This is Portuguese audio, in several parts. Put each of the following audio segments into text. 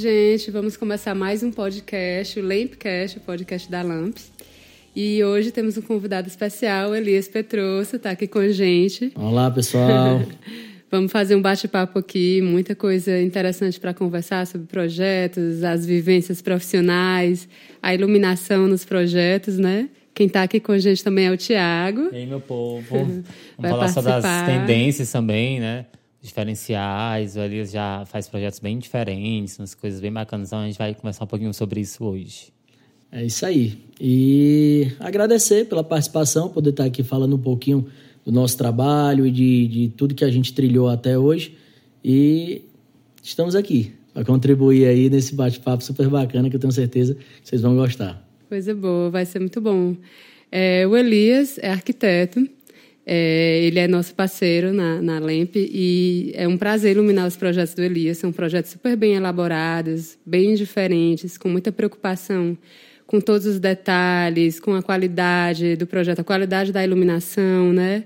gente. Vamos começar mais um podcast, o Lampcast, o podcast da Lamps. E hoje temos um convidado especial, Elias Petrosso, está aqui com a gente. Olá, pessoal. Vamos fazer um bate-papo aqui, muita coisa interessante para conversar sobre projetos, as vivências profissionais, a iluminação nos projetos, né? Quem está aqui com a gente também é o Tiago. E aí, meu povo. Vamos falar participar. sobre as tendências também, né? Diferenciais. O Elias já faz projetos bem diferentes, umas coisas bem bacanas. Então a gente vai conversar um pouquinho sobre isso hoje. É isso aí. E agradecer pela participação, poder estar aqui falando um pouquinho do nosso trabalho e de, de tudo que a gente trilhou até hoje. E estamos aqui para contribuir aí nesse bate-papo super bacana que eu tenho certeza que vocês vão gostar. Coisa boa, vai ser muito bom. É, o Elias é arquiteto, é, ele é nosso parceiro na, na LEMP e é um prazer iluminar os projetos do Elias. São projetos super bem elaborados, bem diferentes, com muita preocupação com todos os detalhes, com a qualidade do projeto, a qualidade da iluminação, né?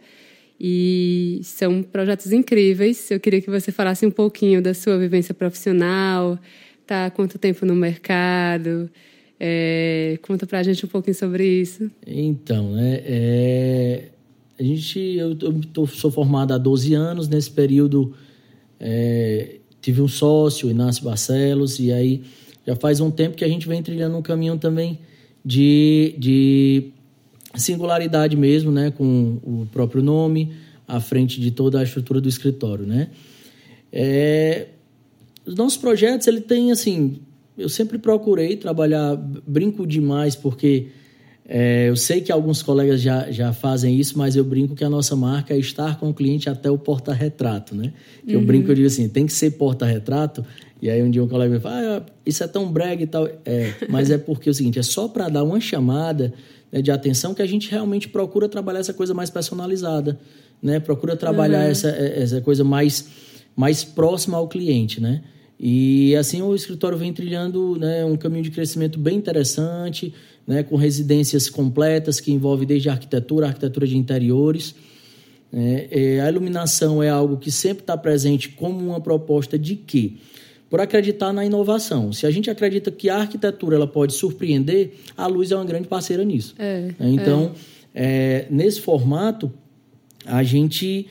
E são projetos incríveis. Eu queria que você falasse um pouquinho da sua vivência profissional, tá? Quanto tempo no mercado? É, conta pra gente um pouquinho sobre isso. Então, né? É, a gente, eu, eu tô, sou formado há 12 anos. Nesse período, é, tive um sócio, Inácio Barcelos, e aí já faz um tempo que a gente vem trilhando um caminho também de, de singularidade mesmo, né, com o próprio nome à frente de toda a estrutura do escritório, né? É, os nossos projetos, ele tem assim, eu sempre procurei trabalhar, brinco demais porque é, eu sei que alguns colegas já, já fazem isso, mas eu brinco que a nossa marca é estar com o cliente até o porta-retrato, né? Uhum. Eu brinco, eu digo assim, tem que ser porta-retrato. E aí um dia um colega me fala, ah, isso é tão brega e tal. É, mas é porque é o seguinte, é só para dar uma chamada né, de atenção que a gente realmente procura trabalhar essa coisa mais personalizada, né? Procura trabalhar uhum. essa, é, essa coisa mais, mais próxima ao cliente, né? E assim o escritório vem trilhando né, um caminho de crescimento bem interessante, né, com residências completas que envolve desde arquitetura, arquitetura de interiores. É, é, a iluminação é algo que sempre está presente como uma proposta de quê? Por acreditar na inovação. Se a gente acredita que a arquitetura ela pode surpreender, a luz é uma grande parceira nisso. É, é. então, é. nesse formato, a gente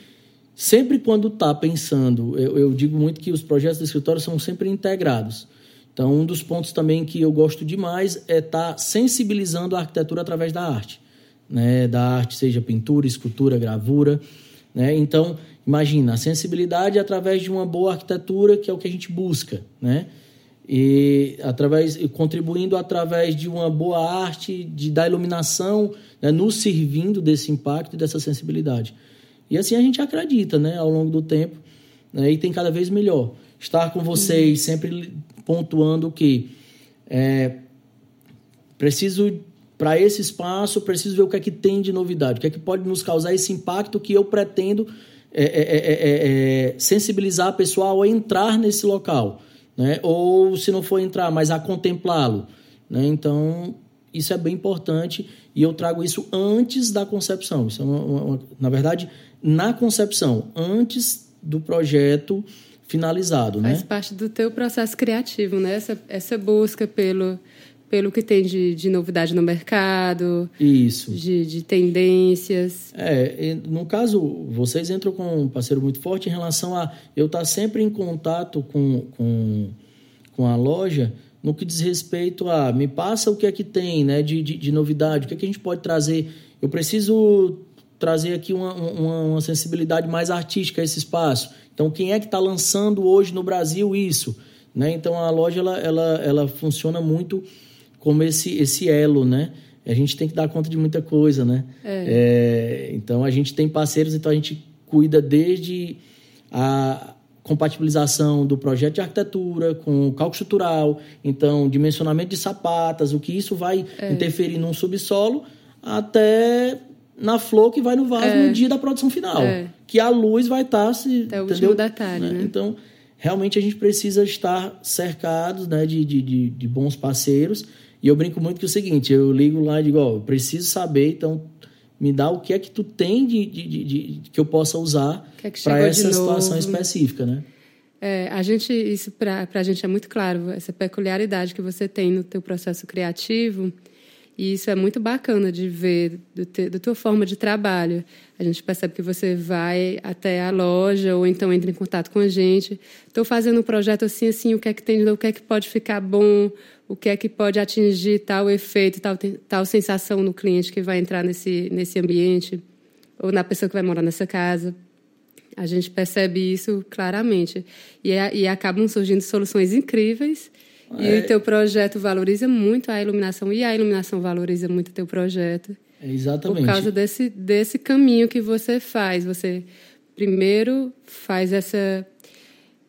sempre quando está pensando, eu, eu, digo muito que os projetos do escritório são sempre integrados. Então, um dos pontos também que eu gosto demais é estar tá sensibilizando a arquitetura através da arte. Né? Da arte, seja pintura, escultura, gravura. Né? Então, imagina, a sensibilidade através de uma boa arquitetura, que é o que a gente busca. Né? E através, contribuindo através de uma boa arte, de, da iluminação, né? nos servindo desse impacto e dessa sensibilidade. E assim a gente acredita né? ao longo do tempo né? e tem cada vez melhor. Estar com vocês, sempre pontuando que é, preciso para esse espaço, preciso ver o que é que tem de novidade, o que é que pode nos causar esse impacto que eu pretendo é, é, é, sensibilizar a pessoa a entrar nesse local, né? ou se não for entrar, mas a contemplá-lo. Né? Então, isso é bem importante e eu trago isso antes da concepção. Isso é uma, uma, na verdade, na concepção, antes do projeto finalizado, Faz né? parte do teu processo criativo, né? Essa, essa busca pelo, pelo que tem de, de novidade no mercado. Isso. De, de tendências. É, no caso, vocês entram com um parceiro muito forte em relação a eu estar sempre em contato com, com, com a loja no que diz respeito a me passa o que é que tem né, de, de, de novidade, o que é que a gente pode trazer. Eu preciso trazer aqui uma, uma, uma sensibilidade mais artística a esse espaço então, quem é que está lançando hoje no Brasil isso? Né? Então, a loja ela, ela, ela funciona muito como esse, esse elo, né? A gente tem que dar conta de muita coisa, né? É. É, então, a gente tem parceiros, então a gente cuida desde a compatibilização do projeto de arquitetura com o cálculo estrutural, então, dimensionamento de sapatas, o que isso vai é. interferir num subsolo, até na flor que vai no vaso é. no dia da produção final. É. Que a luz vai estar tá se. É o último detalhe, né? né? Então, realmente a gente precisa estar cercados né, de, de, de, de, bons parceiros. E eu brinco muito que é o seguinte: eu ligo lá e digo, ó, eu preciso saber, então me dá o que é que tu tem de, de, de, de que eu possa usar é para essa situação específica, né? É, a gente, isso para a gente é muito claro, essa peculiaridade que você tem no teu processo criativo, e isso é muito bacana de ver do te, da tua forma de trabalho. A gente percebe que você vai até a loja ou então entra em contato com a gente. Estou fazendo um projeto assim, assim, o que é que tem, o que é que pode ficar bom, o que é que pode atingir tal efeito, tal, tal sensação no cliente que vai entrar nesse, nesse ambiente ou na pessoa que vai morar nessa casa. A gente percebe isso claramente. E, é, e acabam surgindo soluções incríveis. É. E o teu projeto valoriza muito a iluminação. E a iluminação valoriza muito o teu projeto. É exatamente. Por causa desse, desse caminho que você faz. Você primeiro faz essa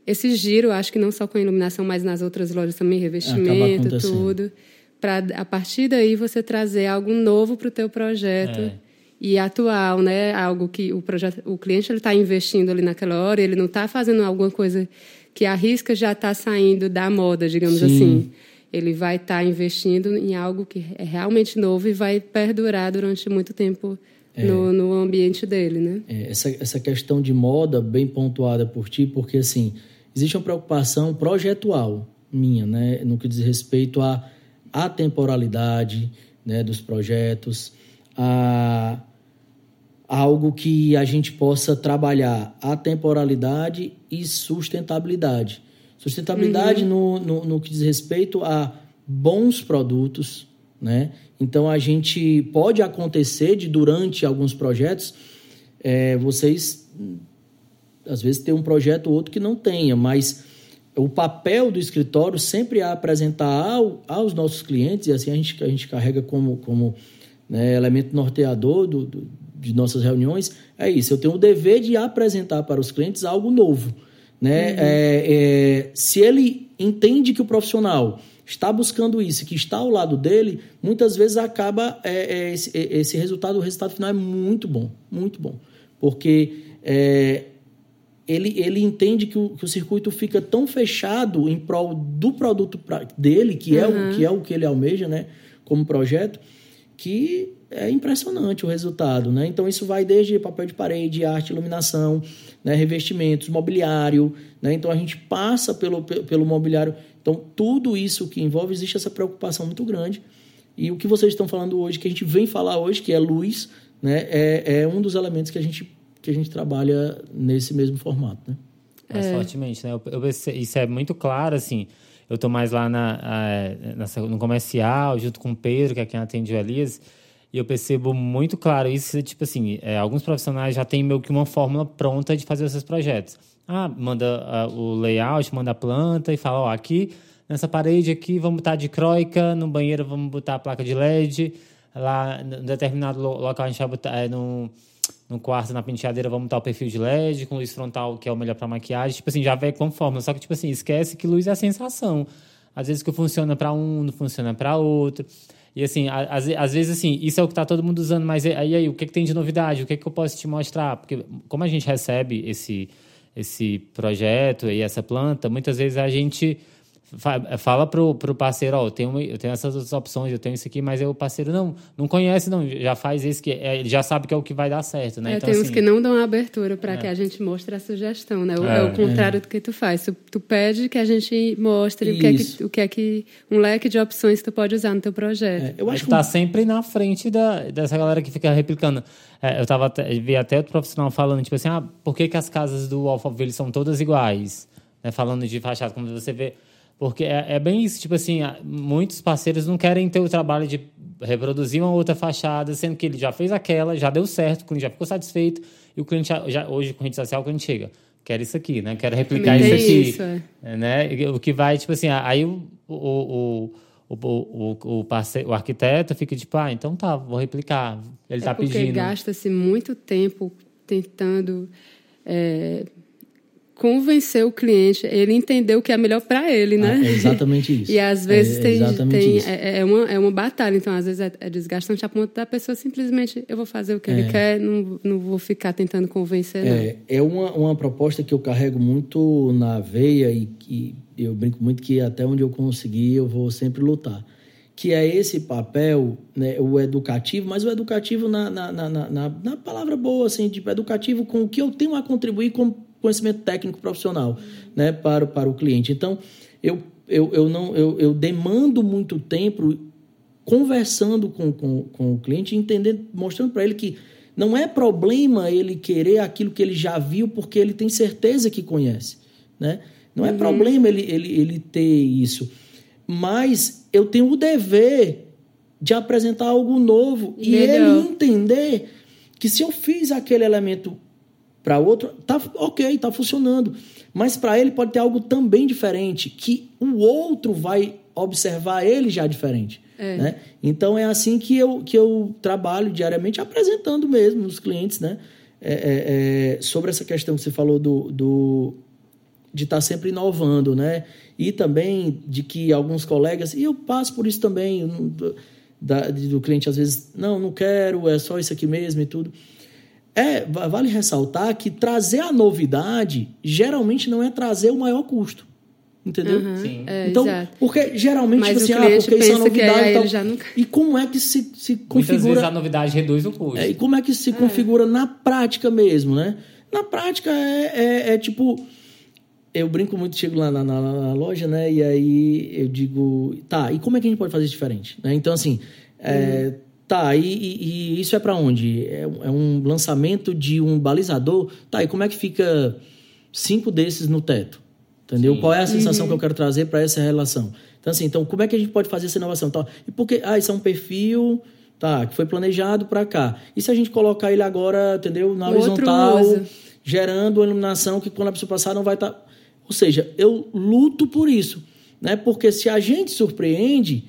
esse giro, acho que não só com a iluminação, mas nas outras lojas também, revestimento, tudo. Para a partir daí você trazer algo novo para o teu projeto. É e atual, né? Algo que o projeto, o cliente ele está investindo ali naquela hora, ele não está fazendo alguma coisa que arrisca já está saindo da moda, digamos Sim. assim. Ele vai estar tá investindo em algo que é realmente novo e vai perdurar durante muito tempo é. no, no, ambiente dele, né? É, essa, essa questão de moda bem pontuada por ti, porque assim existe uma preocupação projetual minha, né, no que diz respeito à atemporalidade, né, dos projetos, a algo que a gente possa trabalhar a temporalidade e sustentabilidade. Sustentabilidade uhum. no, no, no, que diz respeito a bons produtos, né? Então a gente pode acontecer de durante alguns projetos é, vocês às vezes ter um projeto ou outro que não tenha, mas o papel do escritório sempre é apresentar ao, aos nossos clientes e assim a gente, a gente carrega como, como né, elemento norteador do, do de nossas reuniões é isso. Eu tenho o dever de apresentar para os clientes algo novo. Né? Uhum. É, é, se ele entende que o profissional está buscando isso, que está ao lado dele, muitas vezes acaba é, é esse, é, esse, resultado, o resultado final é muito bom, muito bom. Porque é, ele, ele entende que o, que o circuito fica tão fechado em prol do produto pra, dele, que, é o, que é o que ele almeja né, como projeto, que é impressionante o resultado, né? Então isso vai desde papel de parede, arte, iluminação, né? revestimentos, mobiliário, né? Então a gente passa pelo, pelo mobiliário. Então tudo isso que envolve existe essa preocupação muito grande. E o que vocês estão falando hoje, que a gente vem falar hoje, que é luz, né? É, é um dos elementos que a gente que a gente trabalha nesse mesmo formato, né? Mais é. fortemente, né? Eu, eu, isso é muito claro, assim. Eu estou mais lá na, na, no comercial, junto com o Pedro, que é quem atende o Elias. E eu percebo muito claro isso, tipo assim, é, alguns profissionais já têm meio que uma fórmula pronta de fazer esses projetos. Ah, manda uh, o layout, manda a planta e fala, ó, aqui nessa parede aqui vamos botar de croica, no banheiro vamos botar a placa de LED, lá em determinado local a gente vai botar, é, no, no quarto, na penteadeira, vamos botar o perfil de LED com luz frontal, que é o melhor para maquiagem. Tipo assim, já vem com fórmula. Só que, tipo assim, esquece que luz é a sensação. Às vezes que funciona para um, não funciona para outro. E assim, às, às vezes assim, isso é o que está todo mundo usando, mas aí, aí o que, que tem de novidade? O que, que eu posso te mostrar? Porque como a gente recebe esse, esse projeto e essa planta, muitas vezes a gente fala pro, pro parceiro, ó, eu tenho, eu tenho essas outras opções, eu tenho isso aqui, mas o parceiro não, não conhece, não, já faz isso que é, ele já sabe que é o que vai dar certo, né? É, então, tem uns assim, que não dão abertura para é. que a gente mostre a sugestão, né? O, é, é o contrário do que tu faz. Tu, tu, pede que a gente mostre o que, é que, o que é que um leque de opções que tu pode usar no teu projeto. É, eu acho que tá sempre na frente da, dessa galera que fica replicando. É, eu tava até, vi até outro profissional falando, tipo assim, ah, por que, que as casas do Alphaville são todas iguais? Né? Falando de fachada, como você vê porque é, é, bem isso, tipo assim, muitos parceiros não querem ter o trabalho de reproduzir uma outra fachada, sendo que ele já fez aquela, já deu certo, o cliente já ficou satisfeito, e o cliente, já, já hoje, com rede social, o cliente chega, quero isso aqui, né? Quero replicar isso aqui. Isso, é. Né? O que vai, tipo assim, aí o, o, o, o, o, parceiro, o arquiteto fica tipo, ah, então tá, vou replicar. Ele está é pedindo. Porque gasta-se muito tempo tentando é, convencer o cliente, ele entender o que é melhor para ele, né? Ah, é exatamente isso. e às vezes é, tem, tem é, é, uma, é uma batalha, então às vezes é, é, desgastante a ponto da pessoa simplesmente eu vou fazer o que ele é. quer, não, não vou ficar tentando convencer. É, não. é uma, uma proposta que eu carrego muito na veia e que eu brinco muito que até onde eu conseguir eu vou sempre lutar. Que é esse papel, né, o educativo, mas o educativo na, na, na, na, na palavra boa, assim, tipo, educativo com o que eu tenho a contribuir com conhecimento técnico profissional né, para, para o cliente. Então, eu, eu, eu, não, eu, eu demando muito tempo conversando com, com, com o cliente, entendendo, mostrando para ele que não é problema ele querer aquilo que ele já viu porque ele tem certeza que conhece. Né? Não é uhum. problema ele, ele, ele ter isso. Mas eu tenho o dever de apresentar algo novo e ele entender que se eu fiz aquele elemento para outro, tá ok, tá funcionando. Mas para ele pode ter algo também diferente, que o outro vai observar ele já diferente. É. Né? Então é assim que eu, que eu trabalho diariamente, apresentando mesmo os clientes, né? É, é, é, sobre essa questão que você falou do, do de estar tá sempre inovando, né? E também de que alguns colegas, e eu passo por isso também, do, da, do cliente às vezes, não, não quero, é só isso aqui mesmo e tudo. É, vale ressaltar que trazer a novidade geralmente não é trazer o maior custo. Entendeu? Uhum, Sim. É, então, exato. porque geralmente Mas tipo assim, ah, porque isso é novidade e tal. Nunca... E como é que se, se configura. Muitas vezes a novidade reduz o custo. É, e como é que se é. configura na prática mesmo, né? Na prática é, é, é tipo. Eu brinco muito, chego lá na, na, na, loja, né? E aí eu digo, tá, e como é que a gente pode fazer isso diferente? Né? Então, assim, é, uhum. Tá, e, e, e, isso é para onde? É, é um lançamento de um balizador? Tá, e como é que fica cinco desses no teto? Entendeu? Sim. Qual é a sensação uhum. que eu quero trazer para essa relação? Então, assim, então, como é que a gente pode fazer essa inovação? Então, e porque, ah, isso é um perfil tá, que foi planejado para cá. E se a gente colocar ele agora, entendeu, na horizontal, gerando uma iluminação que quando a pessoa passar não vai estar. Tá... Ou seja, eu luto por isso. Né? Porque se a gente surpreende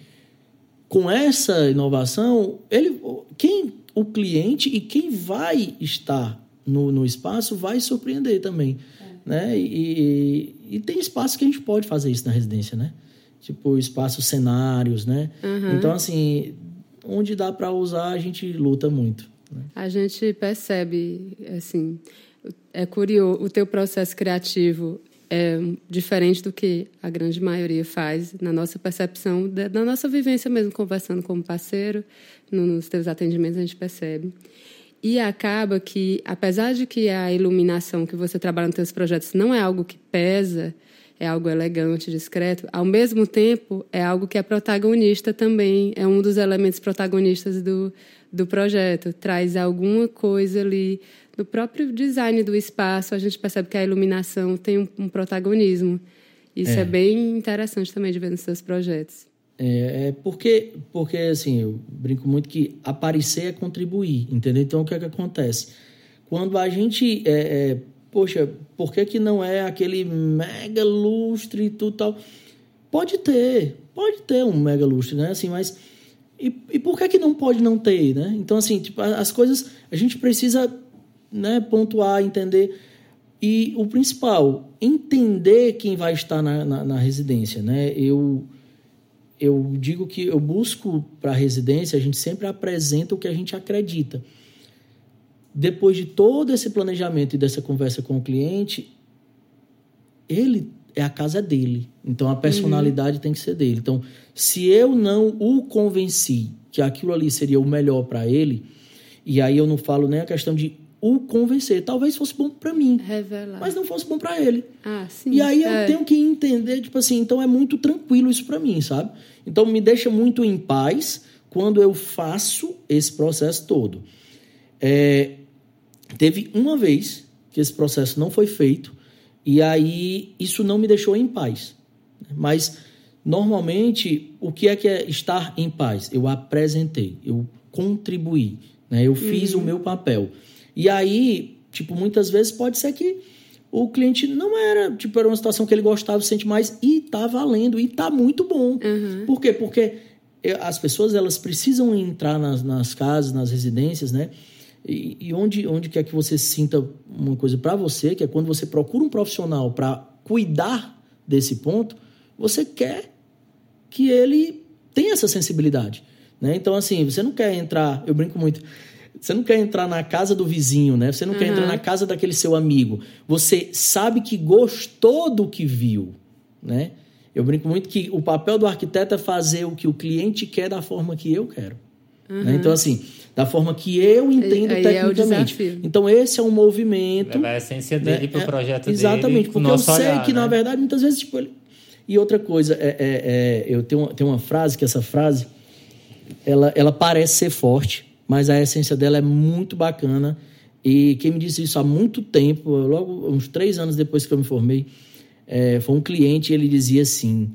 com essa inovação, ele, quem, o cliente e quem vai estar no, no espaço vai surpreender também. Né? E, e, tem espaço que a gente pode fazer isso na residência, né? Tipo, espaços cenários, né? Uhum. Então, assim, onde dá para usar, a gente luta muito. Né? A gente percebe, assim, é curioso, o teu processo criativo é diferente do que a grande maioria faz na nossa percepção, da nossa vivência mesmo, conversando como parceiro, nos teus atendimentos a gente percebe. E acaba que, apesar de que a iluminação que você trabalha nos seus projetos não é algo que pesa, é algo elegante, discreto, ao mesmo tempo é algo que é protagonista também, é um dos elementos protagonistas do, do projeto. Traz alguma coisa ali do próprio design do espaço, a gente percebe que a iluminação tem um, um protagonismo. Isso é. é bem interessante também de ver nos seus projetos. É, é, porque, porque, assim, eu brinco muito que aparecer é contribuir, entendeu? Então, o que é que acontece? Quando a gente, é, é, poxa, por que, que não é aquele mega lustre e tudo tal? Pode ter, pode ter um mega lustre, né? Assim, mas... E, e por que, que não pode não ter, né? Então, assim, tipo, as coisas... A gente precisa né, pontuar, entender... E o principal, entender quem vai estar na, na, na residência, né? Eu eu digo que eu busco para a residência, a gente sempre apresenta o que a gente acredita. Depois de todo esse planejamento e dessa conversa com o cliente, ele é a casa dele. Então a personalidade uhum. tem que ser dele. Então, se eu não o convenci que aquilo ali seria o melhor para ele, e aí eu não falo nem a questão de o convencer. Talvez fosse bom para mim, Revelar. mas não fosse bom para ele. Ah, sim. E aí eu é. tenho que entender, tipo assim, então é muito tranquilo isso para mim, sabe? Então me deixa muito em paz quando eu faço esse processo todo. É, teve uma vez que esse processo não foi feito e aí isso não me deixou em paz. Mas normalmente o que é que é estar em paz? Eu apresentei, eu contribuí, né? eu fiz uhum. o meu papel. E aí, tipo, muitas vezes pode ser que o cliente não era, tipo, era uma situação que ele gostava, sente mais e tá valendo e tá muito bom. Uhum. Por quê? Porque as pessoas elas precisam entrar nas, nas casas, nas residências, né? E, e, onde, onde quer que você sinta uma coisa para você, que é quando você procura um profissional para cuidar desse ponto, você quer que ele tenha essa sensibilidade. Né? Então, assim, você não quer entrar, eu brinco muito, você não quer entrar na casa do vizinho, né? Você não uhum. quer entrar na casa daquele seu amigo. Você sabe que gostou do que viu, né? Eu brinco muito que o papel do arquiteto é fazer o que o cliente quer da forma que eu quero. Uhum. Né? Então, assim, da forma que eu entendo aí, aí tecnicamente. É então, esse é um movimento. Levar a essência dele né? para o é, projeto exatamente, dele. Exatamente, porque eu sei olhar, que, né? na verdade, muitas vezes. Tipo, ele... E outra coisa, é, é, é, eu tenho, tenho uma frase, que essa frase, ela, ela parece ser forte, mas a essência dela é muito bacana. E quem me disse isso há muito tempo, logo uns três anos depois que eu me formei, é, foi um cliente e ele dizia assim: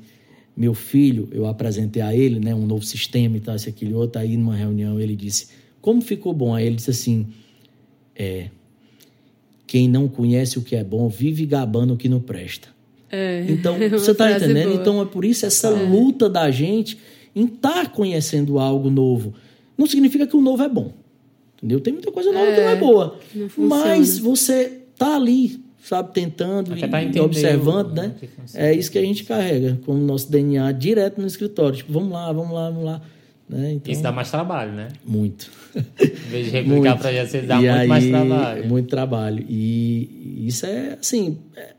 Meu filho, eu apresentei a ele né, um novo sistema e tal, esse aquele outro. Aí numa reunião ele disse: Como ficou bom? Aí ele disse assim: É. Quem não conhece o que é bom vive gabando o que não presta. É, então, você está entendendo? Boa. Então, é por isso essa é. luta da gente em estar tá conhecendo algo novo. Não significa que o novo é bom. Entendeu? Tem muita coisa nova é, que não é boa. Não mas você tá ali, sabe, tentando tá e observando, né? É isso que a gente carrega como nosso DNA direto no escritório. Tipo, vamos lá, vamos lá, vamos lá. Né? Então, isso dá mais trabalho, né? Muito. Em vez de replicar projetos, você dá e muito aí, mais trabalho. Muito trabalho. E isso é, assim, é,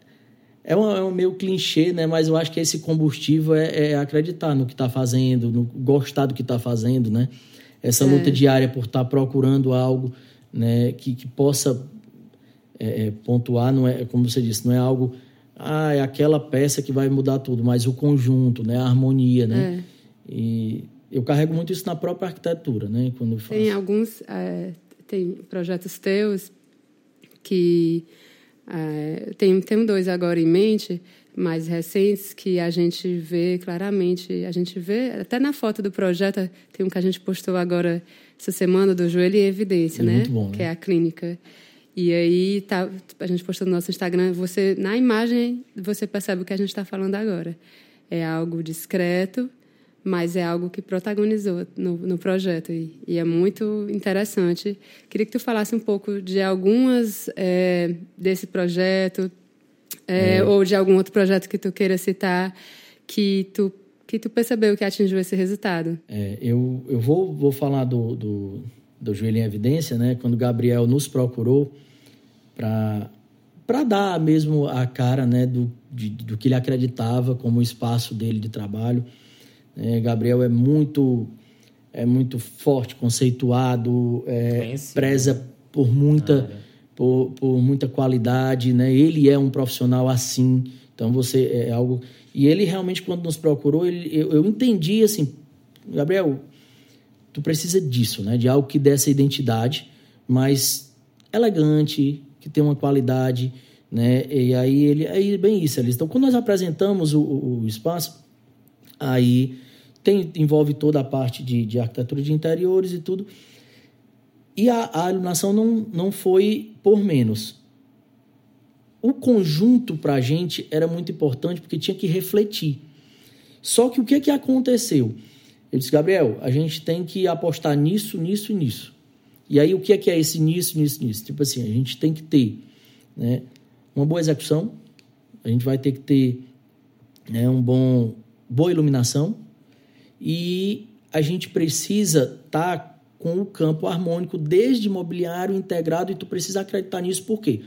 é, um, é um meio clichê, né? Mas eu acho que esse combustível é, é acreditar no que está fazendo, no gostar do que está fazendo, né? Essa é. luta diária por estar tá procurando algo, né? Que, que possa é, é, pontuar, não é, como você disse, não é algo, ah, é aquela peça que vai mudar tudo, mas o conjunto, né? A harmonia, né? É. E eu carrego muito isso na própria arquitetura, né? Quando faço. Tem alguns, é, tem projetos teus que é, tem, tem dois agora em mente, mais recentes, que a gente vê claramente, a gente vê, até na foto do projeto, tem um que a gente postou agora essa semana, do Joelho e Evidência, é né? Bom, né? Que é a clínica. E aí tá, a gente postou no nosso Instagram, você na imagem você percebe o que a gente está falando agora. É algo discreto, mas é algo que protagonizou no, no projeto e, e, é muito interessante. Queria que tu falasse um pouco de algumas é, desse projeto é, é. ou de algum outro projeto que tu queira citar que tu que tu percebeu que atingiu esse resultado. É, eu, eu vou, vou falar do, do, do Joelho em Evidência, né? Quando o Gabriel nos procurou para para dar mesmo a cara né, do, de, do que ele acreditava como o espaço dele de trabalho. É, Gabriel é muito é muito forte, conceituado, é, preza por muita ah, por, por muita qualidade, né? Ele é um profissional assim, então você é algo e ele realmente quando nos procurou, ele, eu, eu entendi assim, Gabriel, tu precisa disso, né? De algo que dê essa identidade, mas elegante, que tem uma qualidade, né? E aí ele aí bem isso, eles. Então quando nós apresentamos o, o, o espaço Aí tem, envolve toda a parte de, de arquitetura de interiores e tudo. E a, a iluminação não, não foi por menos. O conjunto para a gente era muito importante porque tinha que refletir. Só que o que, que aconteceu? Eu disse, Gabriel, a gente tem que apostar nisso, nisso e nisso. E aí, o que é que é esse nisso, nisso, nisso? Tipo assim, a gente tem que ter né, uma boa execução, a gente vai ter que ter né, um bom boa iluminação e a gente precisa estar tá com o campo harmônico desde mobiliário integrado e tu precisa acreditar nisso por quê?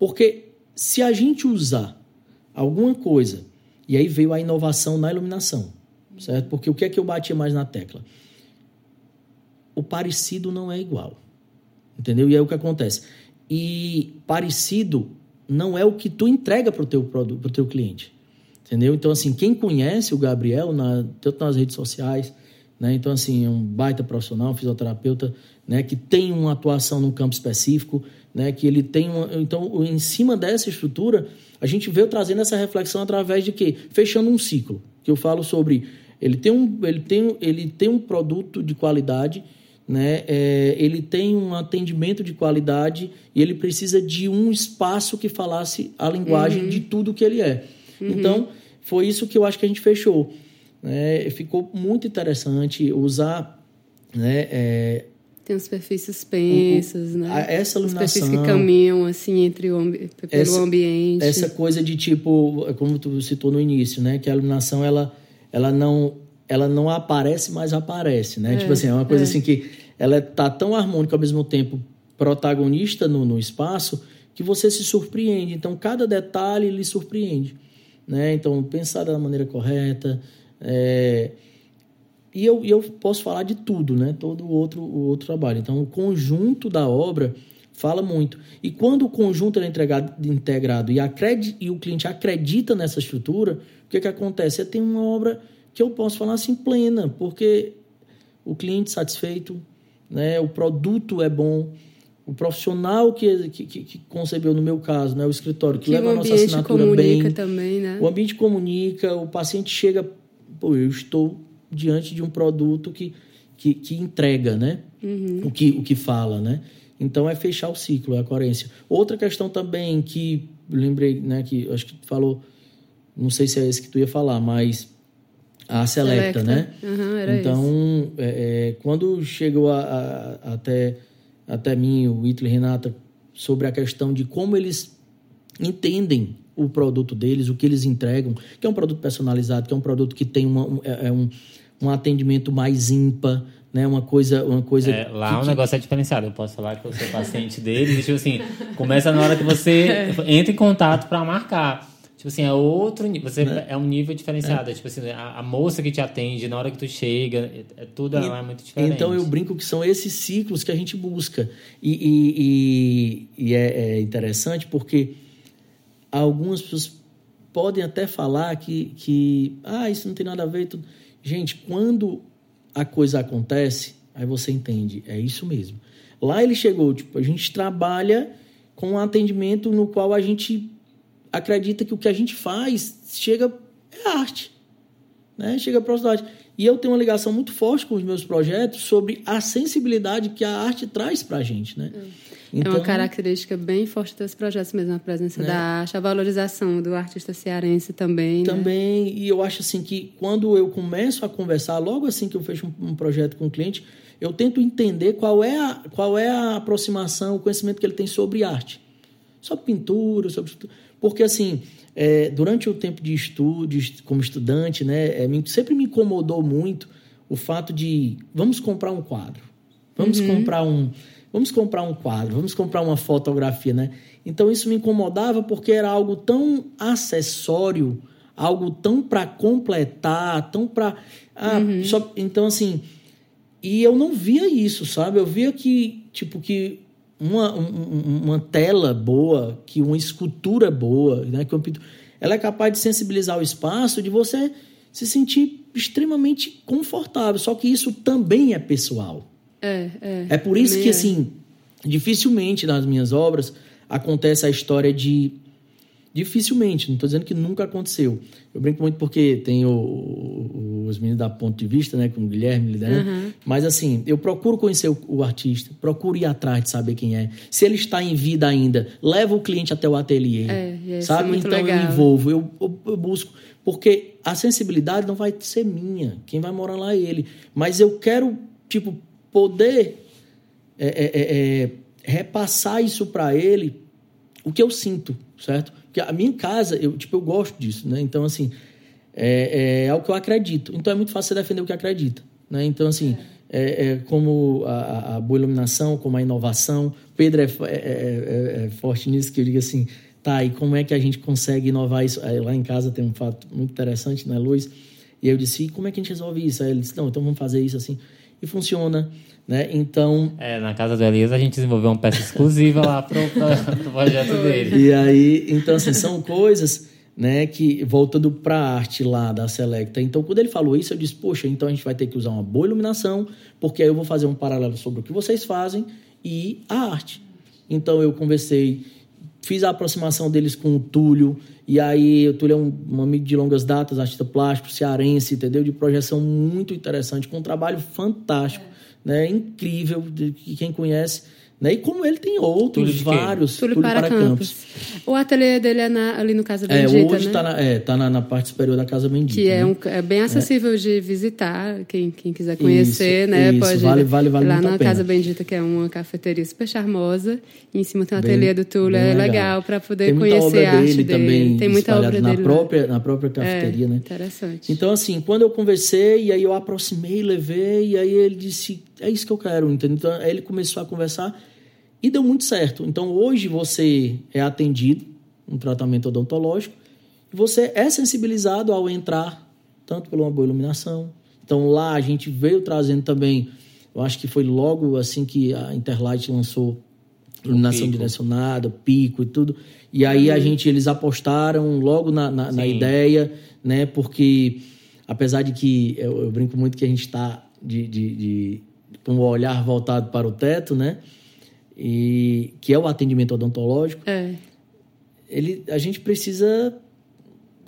Porque se a gente usar alguma coisa e aí veio a inovação na iluminação, certo? Porque o que é que eu batia mais na tecla? O parecido não é igual. Entendeu? E aí o que acontece? E parecido não é o que tu entrega para o teu produto, para o teu cliente. Entendeu? Então, assim, quem conhece o Gabriel, na, tanto nas redes sociais, né? Então, assim, é um baita profissional, um fisioterapeuta, né? Que tem uma atuação num campo específico, né? Que ele tem uma... Então, em cima dessa estrutura, a gente veio trazendo essa reflexão através de quê? Fechando um ciclo. Que eu falo sobre... Ele tem um, ele tem, ele tem um produto de qualidade, né? É, ele tem um atendimento de qualidade e ele precisa de um espaço que falasse a linguagem uhum. de tudo que ele é. Uhum. Então, foi isso que eu acho que a gente fechou. Né? Ficou muito interessante usar. Né, é, tem os perfis suspensos, o, né? Essa iluminação. Os perfis que caminham assim entre o pelo essa, ambiente. Essa coisa de tipo, como tu citou no início, né? Que a iluminação ela, ela não ela não aparece, mas aparece, né? É, tipo assim, é uma coisa é. assim que ela tá tão harmônica ao mesmo tempo protagonista no, no espaço que você se surpreende. Então cada detalhe lhe surpreende. Né? Então, pensar da maneira correta. É... e eu, eu posso falar de tudo, né? Todo o outro, o outro trabalho. Então, o conjunto da obra fala muito. E quando o conjunto é integrado, integrado e, acredita, e o cliente acredita nessa estrutura, o que, que acontece? Você tem uma obra que eu posso falar assim plena, porque o cliente satisfeito, né? o produto é bom, o profissional que, que, que, concebeu, no meu caso, né, o escritório, que, que leva a nossa assinatura bem. Também, né? O ambiente comunica, o paciente chega, pô, eu estou diante de um produto que, que, que entrega, né? Uhum. O, que, o que fala, né? Então é fechar o ciclo, é a coerência. Outra questão também que lembrei, né, que acho que tu falou, não sei se é esse que tu ia falar, mas a Selecta, Selecta. né? Uhum, então, é, é, quando chegou a, a, até, até mim, o Hitler e Renata, sobre a questão de como eles entendem o produto deles, o que eles entregam, que é um produto personalizado, que é um produto que tem uma, um, é, é um, um atendimento mais ímpar, né? Uma coisa, uma coisa. É, lá que, o negócio que... é diferenciado. Eu posso falar que eu sou paciente dele. tipo assim, começa na hora que você entra em contato para marcar. Tipo assim, é outro você né? é um nível diferenciado. É. Tipo assim, a, a, moça que te atende na hora que tu chega, é, é tudo e, é muito diferente. Então eu brinco que são esses ciclos que a gente busca. E, e, e, e é, é interessante porque algumas pessoas podem até falar que, que ah, isso não tem nada a ver. Tudo. Gente, quando a coisa acontece, aí você entende, é isso mesmo. Lá ele chegou, tipo, a gente trabalha com um atendimento no qual a gente acredita que o que a gente faz chega é arte, né? Chega próximo da arte. E eu tenho uma ligação muito forte com os meus projetos sobre a sensibilidade que a arte traz para a gente, né? Então, é uma então, característica bem forte desses projetos mesmo, a presença né? da arte, a valorização do artista cearense também. Né? Também, né? e eu acho assim que quando eu começo a conversar, logo assim que eu fecho um, um projeto com o um cliente, eu tento entender qual é, a, qual é a aproximação, o conhecimento que ele tem sobre arte. Sobre pintura, sobre. Porque assim, é, durante o tempo de estudo, como estudante, né, é, sempre me incomodou muito o fato de vamos comprar um quadro, vamos uhum. comprar um Vamos comprar um quadro, vamos comprar uma fotografia, né? Então isso me incomodava porque era algo tão acessório, algo tão para completar, tão para ah, uhum. só então assim, e eu não via isso, sabe? Eu via que tipo que uma, um, uma tela boa, que uma escultura boa, né? Que ela é capaz de sensibilizar o espaço, de você se sentir extremamente confortável. Só que isso também é pessoal. É, é. É por isso que, é. assim, dificilmente nas minhas obras acontece a história de. Dificilmente, não estou dizendo que nunca aconteceu. Eu brinco muito porque tem o, o, os meninos da ponto de vista, né, com o Guilherme liderando. Uhum. Mas assim, eu procuro conhecer o, o, artista, procuro ir atrás de saber quem é. Se ele está em vida ainda, leva o cliente até o ateliê. É, é sabe? então legal. eu envolvo, eu, eu, eu busco. Porque a sensibilidade não vai ser minha. Quem vai morar lá é ele. Mas eu quero, tipo, poder é, é, é, é repassar isso para ele, o que eu sinto, certo? Porque a minha casa, eu, tipo, eu gosto disso, né? Então, assim, é, é, é o que eu acredito. Então, é muito fácil você defender o que acredita, né? Então, assim, é, é como a, a, boa iluminação, como a inovação. Pedro é, é, forte nisso, que eu digo assim, tá, e como é que a gente consegue inovar isso? Aí, lá em casa tem um fato muito interessante, né, Luiz? E eu disse, e como é que a gente resolve isso? Aí ele disse, não, então vamos fazer isso assim e funciona. Né? Então. É, na casa do Elias a gente desenvolveu uma peça exclusiva lá para o projeto dele. E aí, então, assim, são coisas né, que voltando para a arte lá da Selecta. Então, quando ele falou isso, eu disse: Poxa, então a gente vai ter que usar uma boa iluminação, porque aí eu vou fazer um paralelo sobre o que vocês fazem e a arte. Então, eu conversei, fiz a aproximação deles com o Túlio, e aí o Túlio é um, um amigo de longas datas, artista plástico, cearense, entendeu? De projeção muito interessante, com um trabalho fantástico, é. né? Incrível, de, quem conhece né? E como ele tem outros, vários. Túlio, Túlio para, para Campos. Campos. O ateliê dele é na, ali no Casa é, Bendita, é, hoje está né? na, é, tá na, na, parte superior da Casa Bendita. Que é, né? um, é bem acessível é. de visitar, quem, quem quiser conhecer, isso, né? Isso, pode vale, vale, vale lá na Casa Bendita, que é uma cafeteria super charmosa. E em cima tem um ateliê do Túlio, é legal, para poder tem conhecer a arte dele. Também tem muita obra na dele. Própria, na própria cafeteria, é, né? Interessante. Então, assim, quando eu conversei, e aí eu aproximei, levei, e aí ele disse, é isso que eu quero, entendeu? Então, aí ele começou a conversar e deu muito certo. Então hoje você é atendido um tratamento odontológico e você é sensibilizado ao entrar tanto por uma boa iluminação, Então lá a gente veio trazendo também, eu acho que foi logo assim que a Interlight lançou iluminação direcionada, pico e tudo. E aí a uhum. gente, eles apostaram logo na, na, na ideia, né? Porque apesar de que eu, eu brinco muito que a gente está de, de, de, com o olhar voltado para o teto, né? E que é o atendimento odontológico. É. Ele, a gente precisa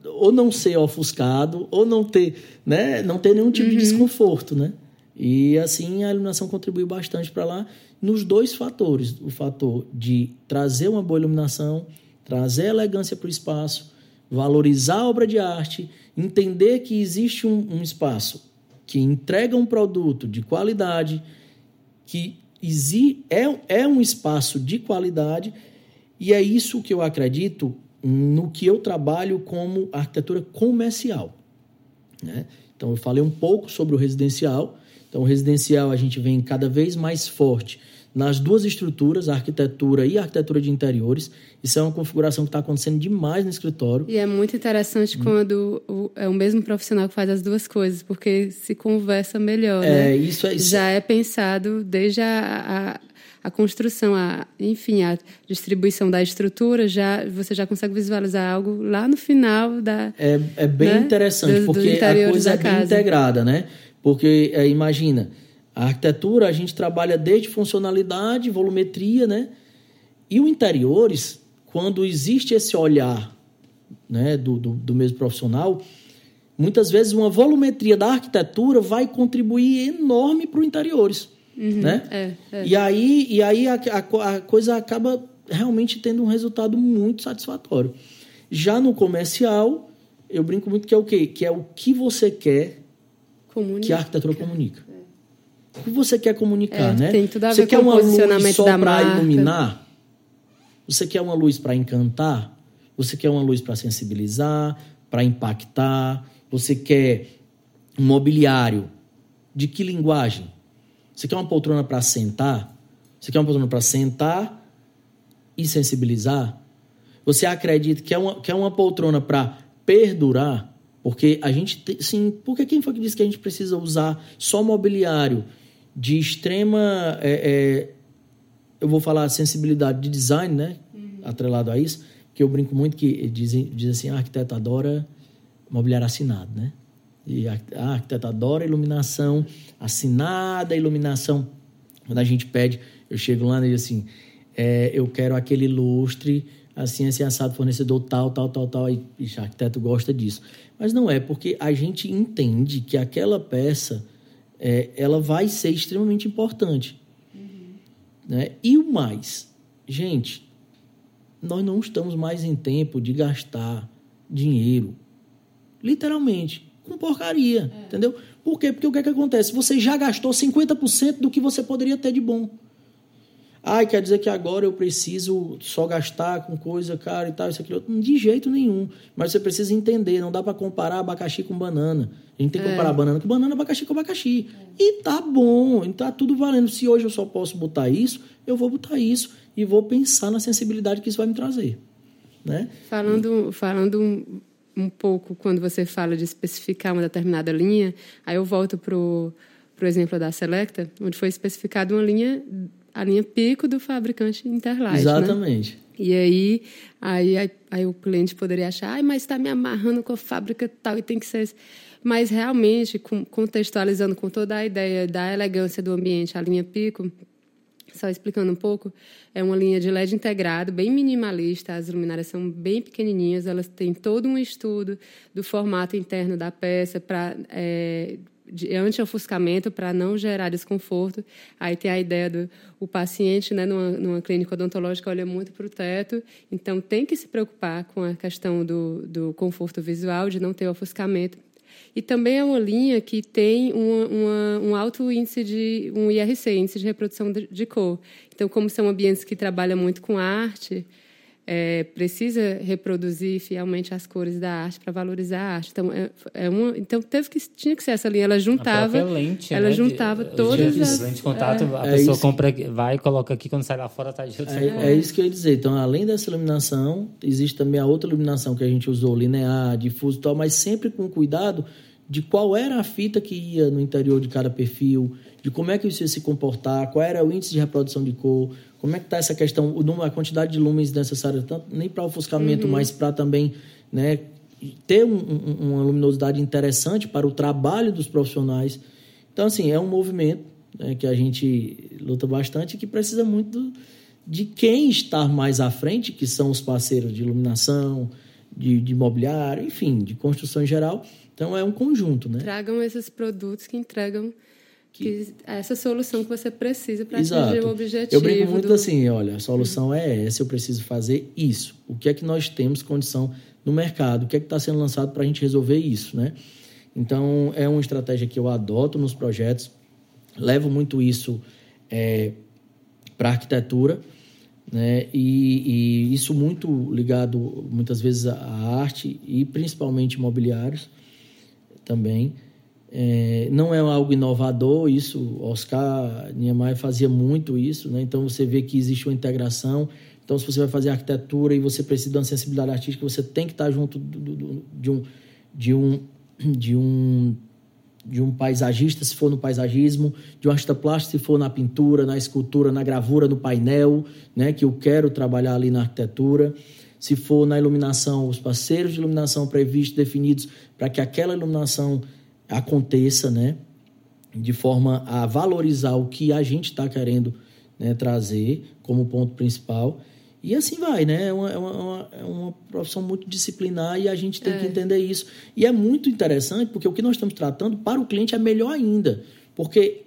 ou não ser ofuscado ou não ter, né? Não ter nenhum tipo uhum. de desconforto, né? E assim a iluminação contribuiu bastante para lá nos dois fatores: o fator de trazer uma boa iluminação, trazer elegância para o espaço, valorizar a obra de arte, entender que existe um, um espaço que entrega um produto de qualidade, que é, é um espaço de qualidade, e é isso que eu acredito no que eu trabalho como arquitetura comercial. Né? Então, eu falei um pouco sobre o residencial. Então, o residencial a gente vem cada vez mais forte nas duas estruturas, a arquitetura e a arquitetura de interiores. Isso é uma configuração que está acontecendo demais no escritório. E é muito interessante hum. quando o, é o mesmo profissional que faz as duas coisas, porque se conversa melhor. É, né? isso é isso. Já é pensado desde a, a, a, construção, a, enfim, a distribuição da estrutura, já você já consegue visualizar algo lá no final da. É, é bem né? interessante, do, porque do a coisa é bem integrada, né? Porque é, imagina a arquitetura a gente trabalha desde funcionalidade, volumetria, né? E o interiores, quando existe esse olhar né, do, do, do mesmo profissional, muitas vezes uma volumetria da arquitetura vai contribuir enorme para o interiores. Uhum, né? É, é. E aí, e aí a, a, a, coisa acaba realmente tendo um resultado muito satisfatório. Já no comercial, eu brinco muito que é o quê? Que é o que você quer comunica. que a arquitetura comunica. O que você quer comunicar, é, né? Tem tudo a você ver quer com uma o posicionamento luz só para iluminar? Você quer uma luz para encantar? Você quer uma luz para sensibilizar, para impactar? Você quer um mobiliário? De que linguagem? Você quer uma poltrona para sentar? Você quer uma poltrona para sentar e sensibilizar? Você acredita que é uma, que é uma poltrona para perdurar? Porque a gente, sim, porque quem foi que disse que a gente precisa usar só mobiliário de extrema, é, é, eu vou falar sensibilidade de design, né? Uhum. Atrelado a isso, que eu brinco muito que dizem diz assim, a arquiteta adora mobiliário assinado, né? E a, a arquiteta adora iluminação assinada, iluminação. Quando a gente pede, eu chego lá e digo assim, é, eu quero aquele lustre, assim, assim, assado, fornecedor tal, tal, tal, tal, e o arquiteto gosta disso. Mas não é, porque a gente entende que aquela peça é, ela vai ser extremamente importante. Uhum. Né? E o mais, gente, nós não estamos mais em tempo de gastar dinheiro, literalmente, com porcaria, é. entendeu? Por quê? Porque o que, é que acontece? Você já gastou 50% do que você poderia ter de bom. Ai, quer dizer que agora eu preciso só gastar com coisa cara e tal, isso aqui. De jeito nenhum. Mas você precisa entender, não dá para comparar abacaxi com banana. A gente tem que é. comparar banana com banana, abacaxi com abacaxi. É. E tá bom, tá tudo valendo. Se hoje eu só posso botar isso, eu vou botar isso e vou pensar na sensibilidade que isso vai me trazer. Né? Falando, falando um, um pouco, quando você fala de especificar uma determinada linha, aí eu volto para o exemplo da Selecta, onde foi especificada uma linha a linha pico do fabricante Interlight. Né? Exatamente. Né? E aí, aí, aí, aí, o cliente poderia achar, ah, mas está me amarrando com a fábrica tal e tem que ser. Mas realmente, com, contextualizando com toda a ideia da elegância do ambiente, a linha pico, só explicando um pouco, é uma linha de LED integrado, bem minimalista, as luminárias são bem pequenininhas, elas têm todo um estudo do formato interno da peça para é, de anti-ofuscamento para não gerar desconforto. Aí tem a ideia do o paciente, né, numa, numa clínica odontológica, olha muito para o teto, então tem que se preocupar com a questão do, do conforto visual, de não ter ofuscamento. E também é uma linha que tem uma, uma, um alto índice de um IRC, índice de reprodução de, de cor. Então, como são ambientes que trabalham muito com arte, é, precisa reproduzir fielmente as cores da arte para valorizar a arte. Então, é, é uma, então teve que tinha que ser essa linha. Ela juntava, lente, ela né? juntava de, todas de, as lente de contato. É. A pessoa compra, vai e coloca aqui quando sai lá fora tá de é, é isso que eu ia dizer. Então, além dessa iluminação, existe também a outra iluminação que a gente usou linear, difuso, e tal, mas sempre com cuidado de qual era a fita que ia no interior de cada perfil, de como é que isso ia se comportar, qual era o índice de reprodução de cor, como é que está essa questão, o número, a quantidade de lumens necessária, tanto nem para ofuscamento, uhum. mas para também né, ter um, um, uma luminosidade interessante para o trabalho dos profissionais. Então, assim, é um movimento né, que a gente luta bastante e que precisa muito do, de quem está mais à frente, que são os parceiros de iluminação, de, de imobiliário, enfim, de construção em geral. Então, é um conjunto, né? Tragam esses produtos que entregam que essa solução que você precisa para atingir o objetivo. Eu brinco muito do... assim, olha, a solução é essa, eu preciso fazer isso. O que é que nós temos condição no mercado? O que é que está sendo lançado para a gente resolver isso, né? Então, é uma estratégia que eu adoto nos projetos, levo muito isso é, para a arquitetura, né? E, e, isso muito ligado, muitas vezes, à arte e principalmente imobiliários também. É, não é algo inovador isso, Oscar Niemeyer fazia muito isso, né? então você vê que existe uma integração. Então, se você vai fazer arquitetura e você precisa de uma sensibilidade artística, você tem que estar junto do, do, de, um, de, um, de, um, de um paisagista, se for no paisagismo, de um artista plástico, se for na pintura, na escultura, na gravura, no painel, né? que eu quero trabalhar ali na arquitetura. Se for na iluminação, os parceiros de iluminação previstos, definidos, para que aquela iluminação aconteça, né? De forma a valorizar o que a gente está querendo né, trazer como ponto principal. E assim vai, né? É uma, é uma, é uma profissão muito disciplinar e a gente tem é. que entender isso. E é muito interessante porque o que nós estamos tratando para o cliente é melhor ainda. Porque,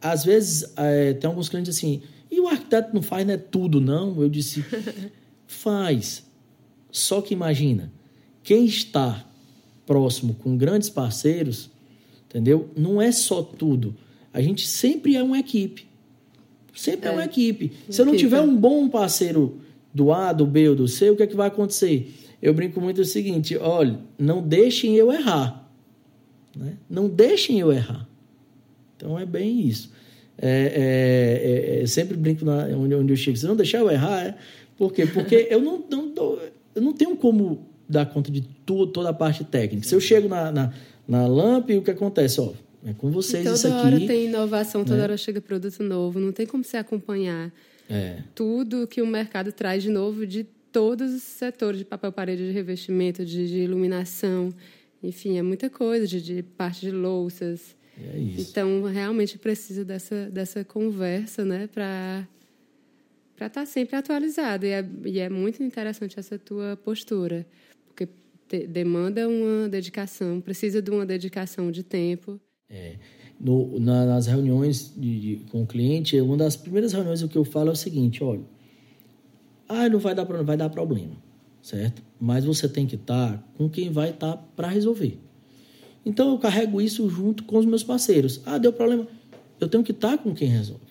às vezes, é, tem alguns clientes assim, e o arquiteto não faz né, tudo, não? Eu disse, faz. Só que imagina, quem está próximo com grandes parceiros Entendeu? Não é só tudo. A gente sempre é uma equipe. Sempre é, é uma equipe. Se eu não tiver um bom parceiro do A, do B ou do C, o que é que vai acontecer? Eu brinco muito o seguinte: olha, não deixem eu errar. Né? Não deixem eu errar. Então é bem isso. É, é, é, sempre brinco na, onde, onde eu chego. Se não deixar eu errar, é. Por quê? Porque eu não, não, eu não tenho como dar conta de tudo, toda a parte técnica. Se eu chego na, na, na LAMP, o que acontece? Ó, é com vocês toda isso aqui. Toda hora tem inovação, toda né? hora chega produto novo, não tem como você acompanhar é. tudo que o mercado traz de novo de todos os setores de papel parede, de revestimento, de, de iluminação, enfim, é muita coisa, de, de parte de louças. É isso. Então, realmente precisa dessa, dessa conversa, né, para para estar tá sempre atualizado. E é, e é muito interessante essa tua postura te, demanda uma dedicação, precisa de uma dedicação de tempo. É, no, na, nas reuniões de, de, com o cliente, uma das primeiras reuniões o que eu falo é o seguinte, olha, ah, não vai dar, vai dar problema, certo? Mas você tem que estar com quem vai estar para resolver. Então eu carrego isso junto com os meus parceiros. Ah, deu problema, eu tenho que estar com quem resolve.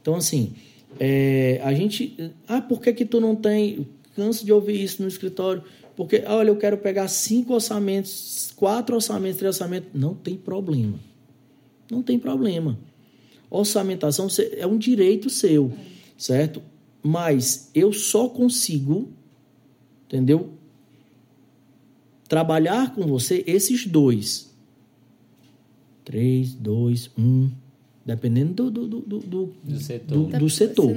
Então assim, é, a gente, ah, por que que tu não tem? Canso de ouvir isso no escritório. Porque, olha, eu quero pegar cinco orçamentos, quatro orçamentos, três orçamentos. Não tem problema. Não tem problema. Orçamentação é um direito seu, certo? Mas eu só consigo, entendeu? Trabalhar com você esses dois. Três, dois, um. Dependendo do, do, do, do, do setor. Do, do setor.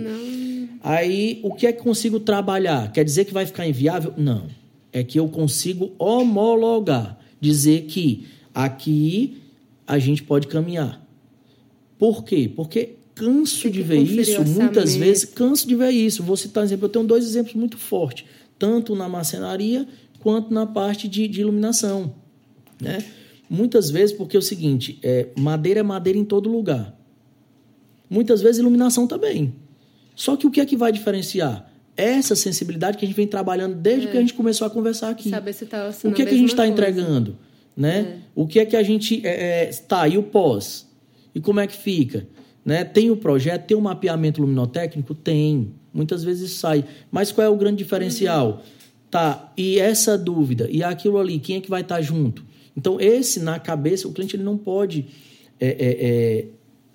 Aí, o que é que consigo trabalhar? Quer dizer que vai ficar inviável? Não é que eu consigo homologar, dizer que aqui a gente pode caminhar. Por quê? Porque canso de ver isso, muitas vezes, canso de ver isso. Vou citar um exemplo, eu tenho dois exemplos muito fortes, tanto na marcenaria quanto na parte de, de iluminação. Né? Muitas vezes, porque é o seguinte, é, madeira é madeira em todo lugar. Muitas vezes iluminação também. Só que o que é que vai diferenciar? Essa sensibilidade que a gente vem trabalhando desde é. que a gente começou a conversar aqui. Saber se tá o que é que a gente está entregando, né? É. O que é que a gente é, tá e o pós e como é que fica, né? Tem o projeto, tem o mapeamento luminotécnico, tem. Muitas vezes sai, mas qual é o grande diferencial? Uhum. Tá. E essa dúvida e aquilo ali, quem é que vai estar tá junto? Então esse na cabeça o cliente ele não pode, é, é, é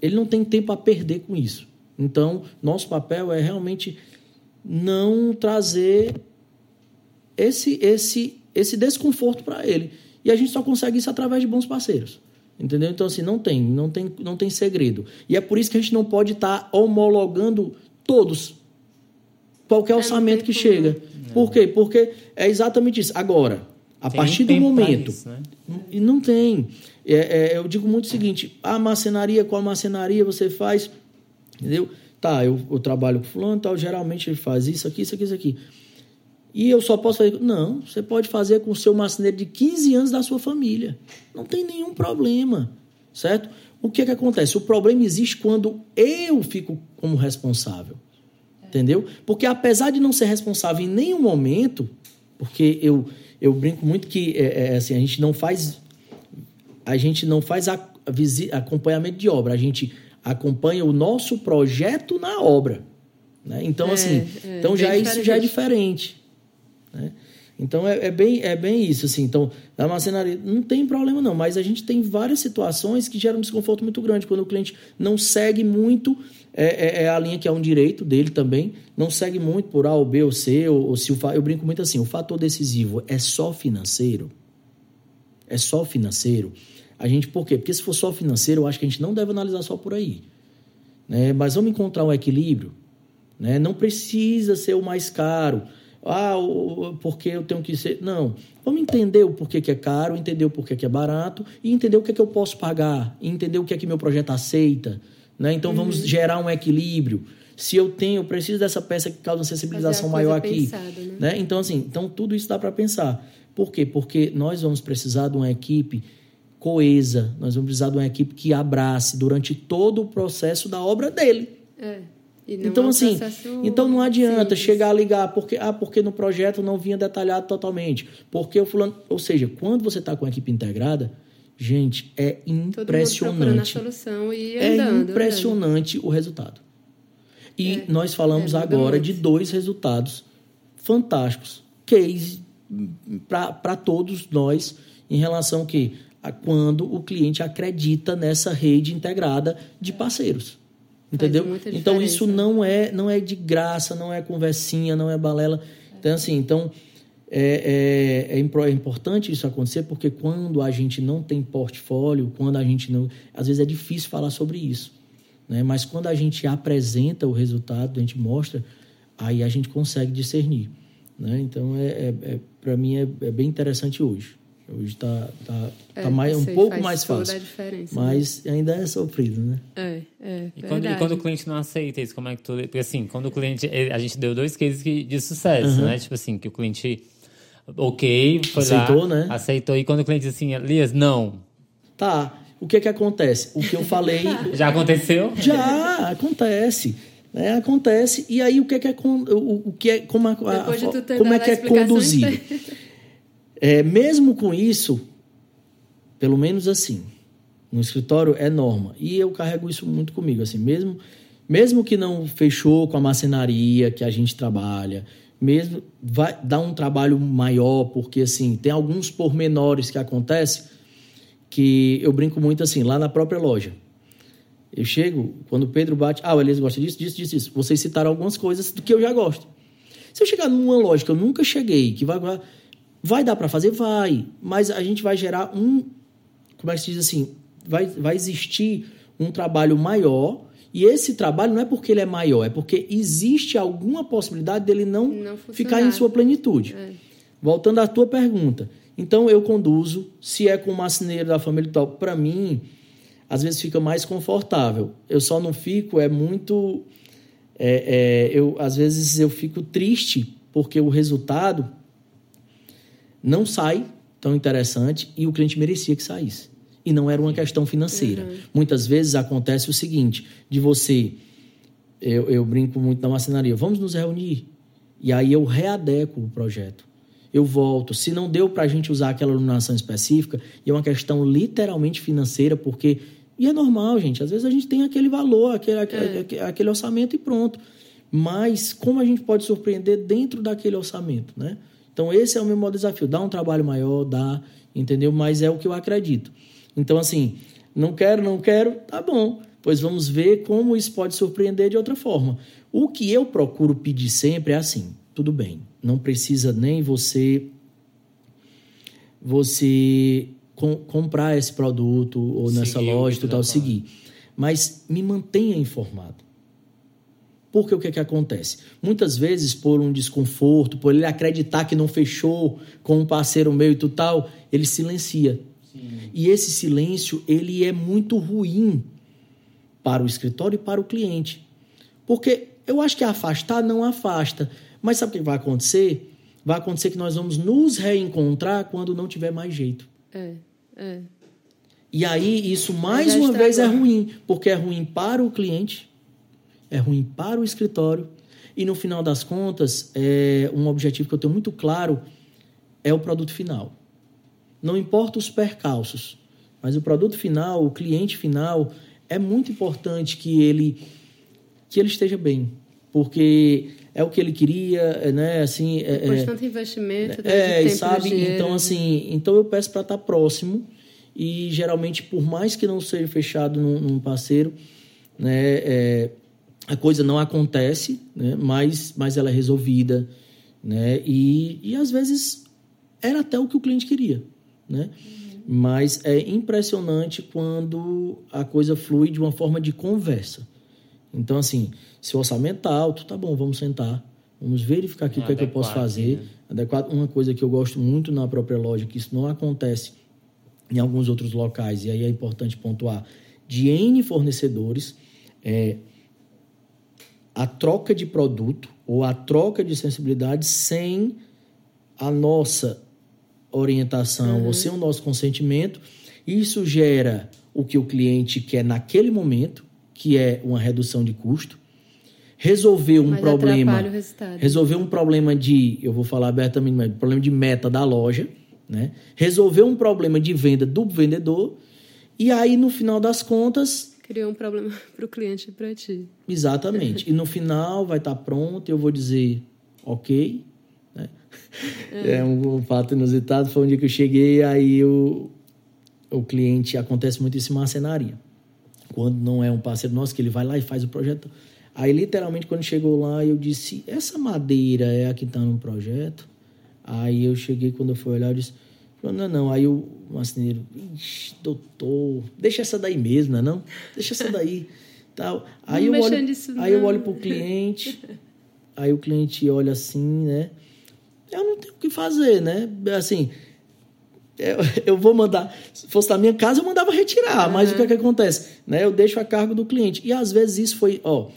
ele não tem tempo a perder com isso. Então nosso papel é realmente não trazer esse esse esse desconforto para ele. E a gente só consegue isso através de bons parceiros. Entendeu? Então, assim, não tem, não tem, não tem segredo. E é por isso que a gente não pode estar tá homologando todos. Qualquer é, orçamento que chega. Por quê? Porque é exatamente isso. Agora, a tem partir do momento. Isso, né? E não tem. É, é, eu digo muito o seguinte: a marcenaria, qual marcenaria você faz? Entendeu? Tá, eu, eu trabalho com fulano, tal, geralmente ele faz isso aqui, isso aqui, isso aqui. E eu só posso fazer. Não, você pode fazer com o seu marceneiro de 15 anos da sua família. Não tem nenhum problema, certo? O que, é que acontece? O problema existe quando eu fico como responsável. Entendeu? Porque apesar de não ser responsável em nenhum momento, porque eu, eu brinco muito que é, é assim, a gente não faz a gente não faz a, a, acompanhamento de obra, a gente acompanha o nosso projeto na obra. Né? Então, é, assim, é, então já isso já é diferente. Né? Então é, é, bem, é bem isso, assim. Então, na marcenaria não tem problema, não, mas a gente tem várias situações que geram um desconforto muito grande. Quando o cliente não segue muito é, é, é, a linha que é um direito dele também, não segue muito por A ou B ou C, ou, ou se o eu brinco muito assim, o fator decisivo é só financeiro. É só financeiro. A gente, por quê? Porque se for só financeiro, eu acho que a gente não deve analisar só por aí. Né? Mas vamos encontrar um equilíbrio. Né? Não precisa ser o mais caro. Ah, porque eu tenho que ser. Não. Vamos entender o porquê que é caro, entender o porquê que é barato e entender o que é que eu posso pagar, entender o que é que meu projeto aceita. Né? Então vamos uhum. gerar um equilíbrio. Se eu tenho, eu preciso dessa peça que causa uma sensibilização maior aqui. Pensada, né? né? Então, assim, então tudo isso dá para pensar. Por quê? Porque nós vamos precisar de uma equipe coesa, nós vamos precisar de uma equipe que abrace durante todo o processo da obra dele. É. Então, é um assim, então não adianta simples. chegar a ligar, porque, ah, porque no projeto não vinha detalhado totalmente. Porque o fulano. Ou seja, quando você está com a equipe integrada, gente, é impressionante. Todo mundo a solução e é andando, é impressionante andando. o resultado. E é, nós falamos é, agora de dois resultados fantásticos. Case para todos nós em relação que quando o cliente acredita nessa rede integrada de parceiros. Entendeu? Então isso não é não é de graça, não é conversinha, não é balela. Então assim, então é, é, é, é, importante isso acontecer porque quando a gente não tem portfólio, quando a gente não, às vezes é difícil falar sobre isso, né? Mas quando a gente apresenta o resultado, a gente mostra, aí a gente consegue discernir, né? Então é, é, é para mim é, é bem interessante hoje. Hoje está tá, é, tá mais, um pouco mais fácil. Né? Mas né? ainda é sofrido, né? É, é. E quando, e quando, o cliente não aceita isso, como é que tu. Porque assim, quando o cliente. A gente deu dois cases de sucesso, uhum. né? Tipo assim, que o cliente. Ok, foi aceitou, lá, né? Aceitou. E quando o cliente diz assim, Elias, não. Tá. O que é que acontece? O que eu falei. Já aconteceu? Já, acontece. Né? Acontece. E aí o que é que é, o, o que é como, a, a, como é que é conduzido? É, mesmo com isso, pelo menos assim, no escritório é norma. E eu carrego isso muito comigo, assim, mesmo mesmo que não fechou com a macenaria que a gente trabalha, mesmo vai dar um trabalho maior, porque assim, tem alguns pormenores que acontecem que eu brinco muito assim, lá na própria loja. Eu chego, quando o Pedro bate, ah, o Elias gosta disso, disso, disso, disso. Vocês citaram algumas coisas do que eu já gosto. Se eu chegar numa loja que eu nunca cheguei, que vai Vai dar para fazer? Vai. Mas a gente vai gerar um. Como é que se diz assim? Vai, vai existir um trabalho maior. E esse trabalho não é porque ele é maior, é porque existe alguma possibilidade dele não, não ficar em sua plenitude. É. Voltando à tua pergunta. Então eu conduzo, se é com o marceneiro da família tal, para mim, às vezes fica mais confortável. Eu só não fico, é muito. É, é, eu, às vezes eu fico triste porque o resultado não sai tão interessante e o cliente merecia que saísse. E não era uma questão financeira. Uhum. Muitas vezes acontece o seguinte: de você, eu, eu brinco muito na marcenaria, vamos nos reunir. E aí eu readeco o projeto. Eu volto. Se não deu para a gente usar aquela iluminação específica, e é uma questão literalmente financeira, porque. E é normal, gente. Às vezes a gente tem aquele valor, aquele, é. aquele orçamento e pronto. Mas como a gente pode surpreender dentro daquele orçamento, né? Então, esse é o meu maior desafio. Dá um trabalho maior, dá, entendeu? Mas é o que eu acredito. Então, assim, não quero, não quero, tá bom. Pois vamos ver como isso pode surpreender de outra forma. O que eu procuro pedir sempre é assim: tudo bem, não precisa nem você você com, comprar esse produto ou nessa Seguir o loja e tu tal, tá seguir. Mas me mantenha informado. Porque o que, é que acontece? Muitas vezes, por um desconforto, por ele acreditar que não fechou com um parceiro meu e tudo tal, ele silencia. E esse silêncio, ele é muito ruim para o escritório e para o cliente. Porque eu acho que afastar não afasta. Mas sabe o que vai acontecer? Vai acontecer que nós vamos nos reencontrar quando não tiver mais jeito. É, é. E aí, isso mais uma vez é ruim, porque é ruim para o cliente, é ruim para o escritório, e no final das contas, é um objetivo que eu tenho muito claro é o produto final. Não importa os percalços, mas o produto final, o cliente final, é muito importante que ele que ele esteja bem, porque é o que ele queria, é, né? Assim, é, Depois é- tanto investimento, é, e tempo, sabe? dinheiro. Então, assim, então eu peço para estar próximo e geralmente, por mais que não seja fechado num, num parceiro, né, é, a coisa não acontece, né, mas, mas ela é resolvida, né, e, e às vezes era até o que o cliente queria, né? Mas é impressionante quando a coisa flui de uma forma de conversa. Então, assim, se o orçamento tá alto, tá bom, vamos sentar, vamos verificar aqui o que é que eu posso fazer. né? Adequado. Uma coisa que eu gosto muito na própria loja, que isso não acontece em alguns outros locais, e aí é importante pontuar, de N fornecedores, é a troca de produto ou a troca de sensibilidade sem a nossa orientação ou sem o nosso consentimento. Isso gera o que o cliente quer naquele momento, que é uma redução de custo, resolver um Mas problema resolver um problema de, eu vou falar abertamente, mas problema de meta da loja, né? Resolver um problema de venda do vendedor e aí no final das contas, Criou um problema para o cliente e para ti. exatamente. e no final vai estar pronto, e eu vou dizer, ok. né? É, um, um fato inusitado foi um dia que eu cheguei aí o, o cliente acontece muito isso em marcenaria. Quando não é um parceiro nosso que ele vai lá e faz o projeto. Aí literalmente quando chegou lá eu disse essa madeira é a que está no projeto. Aí eu cheguei quando eu fui olhar eu disse não não não. Aí o marceneiro Ixi, doutor deixa essa daí mesmo não é não deixa essa daí tal. Aí Não eu olho nisso, aí eu não. olho pro cliente aí o cliente olha assim né eu não tenho o que fazer, né? Assim, eu, eu vou mandar. Se fosse na minha casa, eu mandava retirar, mas o que, é que acontece? Né? Eu deixo a cargo do cliente. E às vezes isso foi, ó,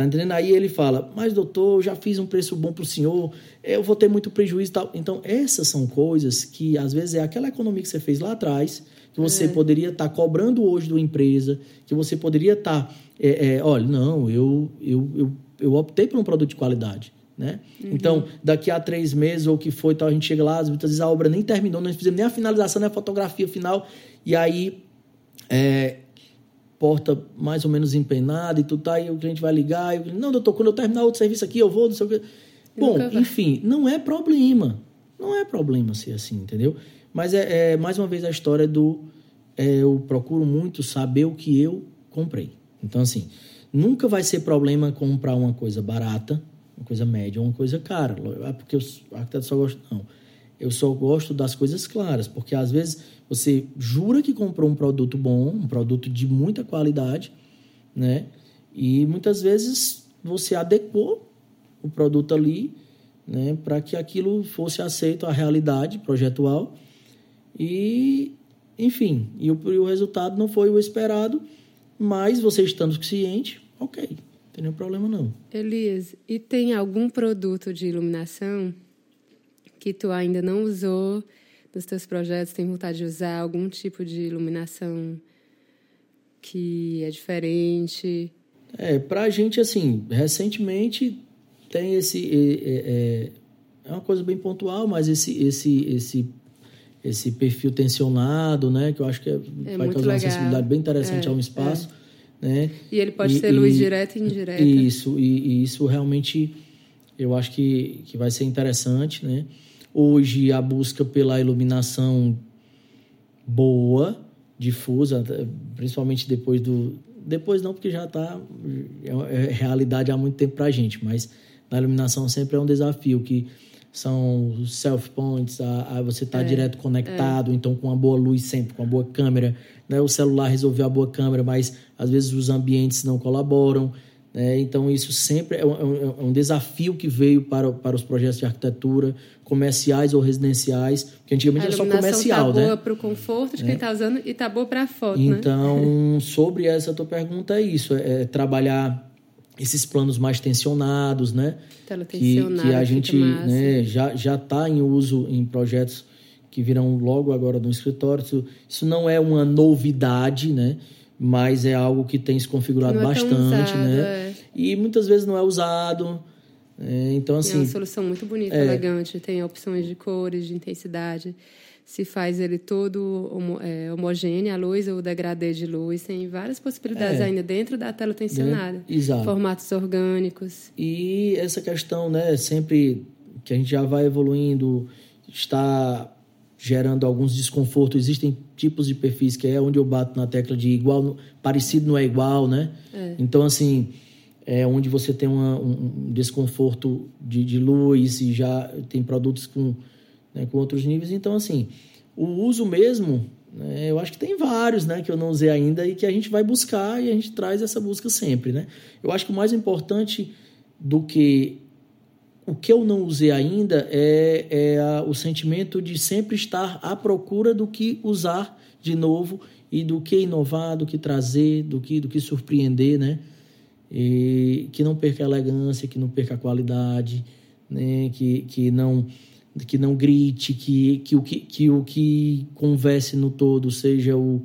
tá entendendo? Aí ele fala, mas doutor, eu já fiz um preço bom pro senhor, eu vou ter muito prejuízo e tal. Então, essas são coisas que às vezes é aquela economia que você fez lá atrás, que você poderia estar cobrando hoje da empresa, que você poderia estar, é, é, olha, não, eu, eu, eu, eu optei por um produto de qualidade. Né? Então, daqui a três meses ou o que foi, tal, a gente chega lá, muitas vezes a obra nem terminou, não fizemos nem a finalização, nem a fotografia final, e aí é, porta mais ou menos empenada e tudo tá, e o cliente vai ligar, e o cliente, não, doutor, quando eu terminar outro serviço aqui, eu vou, não sei o quê. Bom, enfim, não é problema. Não é problema ser assim, entendeu? Mas é, é, mais uma vez a história do é, eu procuro muito saber o que eu comprei. Então, assim, nunca vai ser problema comprar uma coisa barata, uma coisa média ou uma coisa cara. É porque o arquiteto só gosta. Não. Eu só gosto das coisas claras, porque às vezes você jura que comprou um produto bom, um produto de muita qualidade, né? E muitas vezes você adequou o produto ali, né, para que aquilo fosse aceito à realidade projetual e, enfim, e o, e o resultado não foi o esperado, mas você estando ciente, ok, não tem nenhum problema não. Elias, e tem algum produto de iluminação que tu ainda não usou nos teus projetos, tem vontade de usar algum tipo de iluminação que é diferente? É, pra gente, assim, recentemente tem esse. É, é, é uma coisa bem pontual, mas esse, esse, esse, esse perfil tensionado, né? Que eu acho que é, vai muito trazer uma legal. sensibilidade bem interessante É, ao espaço. Né? E ele pode E- ser luz e- direta e indireta. Isso, e, e isso realmente eu acho que, que vai ser interessante, né? Hoje a busca pela iluminação boa, difusa, principalmente depois do depois não porque já está é realidade há muito tempo para a gente, mas na iluminação sempre é um desafio que são os self points, a, a você estar tá é, direto conectado, é. então com uma boa luz sempre, com uma boa câmera. Né? O celular resolveu a boa câmera, mas às vezes os ambientes não colaboram. Né? Então, isso sempre é um, é um, é desafio que veio para, para os projetos de arquitetura, comerciais ou residenciais, porque antigamente era só comercial, tá né? boa para o conforto de quem está é. usando e tá boa para a foto, né? Então, né? sobre essa tua pergunta é isso, é, é trabalhar esses planos mais tensionados, né? Que, que a gente né, já já está em uso em projetos que virão logo agora no escritório. Isso, isso não é uma novidade, né? Mas é algo que tem se configurado é bastante, usado, né? É. E muitas vezes não é usado. É, então, assim. É uma solução muito bonita, é. elegante. Tem opções de cores, de intensidade. Se faz ele todo homo, é, homogêneo, a luz ou o degradê de luz. Tem várias possibilidades é. ainda dentro da tela tensionada. Exato. Formatos orgânicos. E essa questão, né? Sempre que a gente já vai evoluindo, está gerando alguns desconfortos. Existem tipos de perfis que é onde eu bato na tecla de igual, parecido não é igual, né? É. Então, assim é, onde você tem uma, um desconforto de, de, luz e já tem produtos com, né, com outros níveis. Então, assim, o uso mesmo, né, eu acho que tem vários né, que eu não usei ainda e que a gente vai buscar e a gente traz essa busca sempre. Né? Eu acho que o mais importante do que o que eu não usei ainda é, é a, o sentimento de sempre estar à procura do que usar de novo e do que inovar, do que trazer, do que, do que surpreender, né? e que não perca a elegância, que não perca a qualidade, né? que, que não que não grite, que, que, o, que, que o que converse no todo seja o,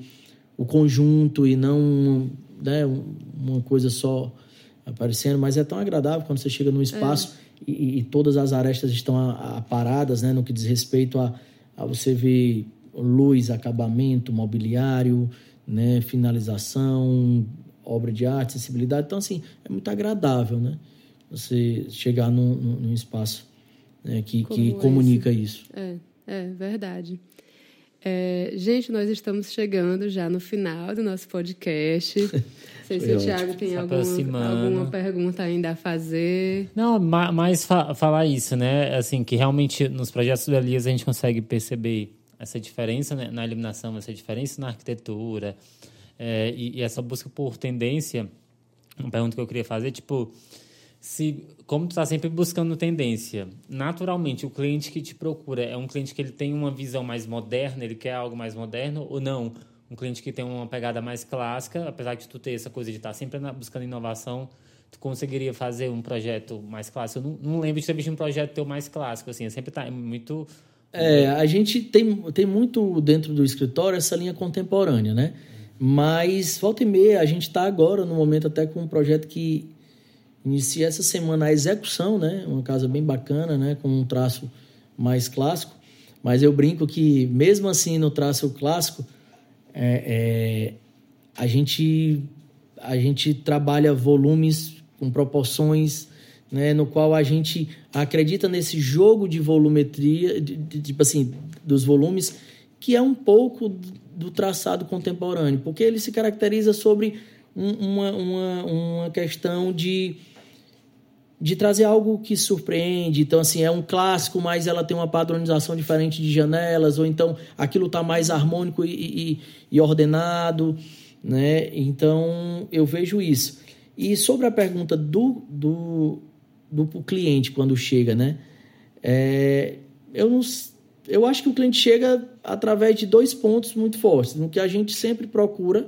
o conjunto e não né, uma coisa só aparecendo, mas é tão agradável quando você chega num espaço é. E, e, todas as arestas estão aparadas, né, no que diz respeito a, a você ver luz, acabamento, mobiliário, né, finalização, obra de arte, acessibilidade. Então, assim, é muito agradável, né? Você chegar num, num espaço né, que, que comunica isso. É, é verdade. É, gente, nós estamos chegando já no final do nosso podcast. Não sei se o Thiago tem algum, alguma pergunta ainda a fazer. Não, mais fa falar isso, né? Assim, que realmente nos projetos do Elias a gente consegue perceber essa diferença né? na iluminação, essa diferença na arquitetura, é, e, e, essa busca por tendência, uma pergunta que eu queria fazer, tipo, se como tu está sempre buscando tendência, naturalmente o cliente que te procura é um cliente que ele tem uma visão mais moderna, ele quer algo mais moderno ou não? Um cliente que tem uma pegada mais clássica, apesar de tu ter essa coisa de estar tá sempre buscando inovação, tu conseguiria fazer um projeto mais clássico? Eu não, não lembro de ter visto um projeto teu mais clássico, assim, sempre tá muito... É, a gente tem, tem muito dentro do escritório essa linha contemporânea, né? Mas, volta e meia, a gente está agora, no momento, até com um projeto que inicia essa semana a execução, né? Uma casa bem bacana, né? Com um traço mais clássico. Mas eu brinco que, mesmo assim, no traço clássico, é, é, a, gente, a gente trabalha volumes com proporções, né? No qual a gente acredita nesse jogo de volumetria, de, de, tipo assim, dos volumes, que é um pouco do traçado contemporâneo, porque ele se caracteriza sobre um, uma, uma, uma questão de, de trazer algo que surpreende. Então, assim, é um clássico, mas ela tem uma padronização diferente de janelas, ou então aquilo está mais harmônico e, e, e, ordenado, né? Então, eu vejo isso. E sobre a pergunta do, do, do cliente quando chega, né? É, eu não eu acho que o cliente chega através de dois pontos muito fortes. No que a gente sempre procura,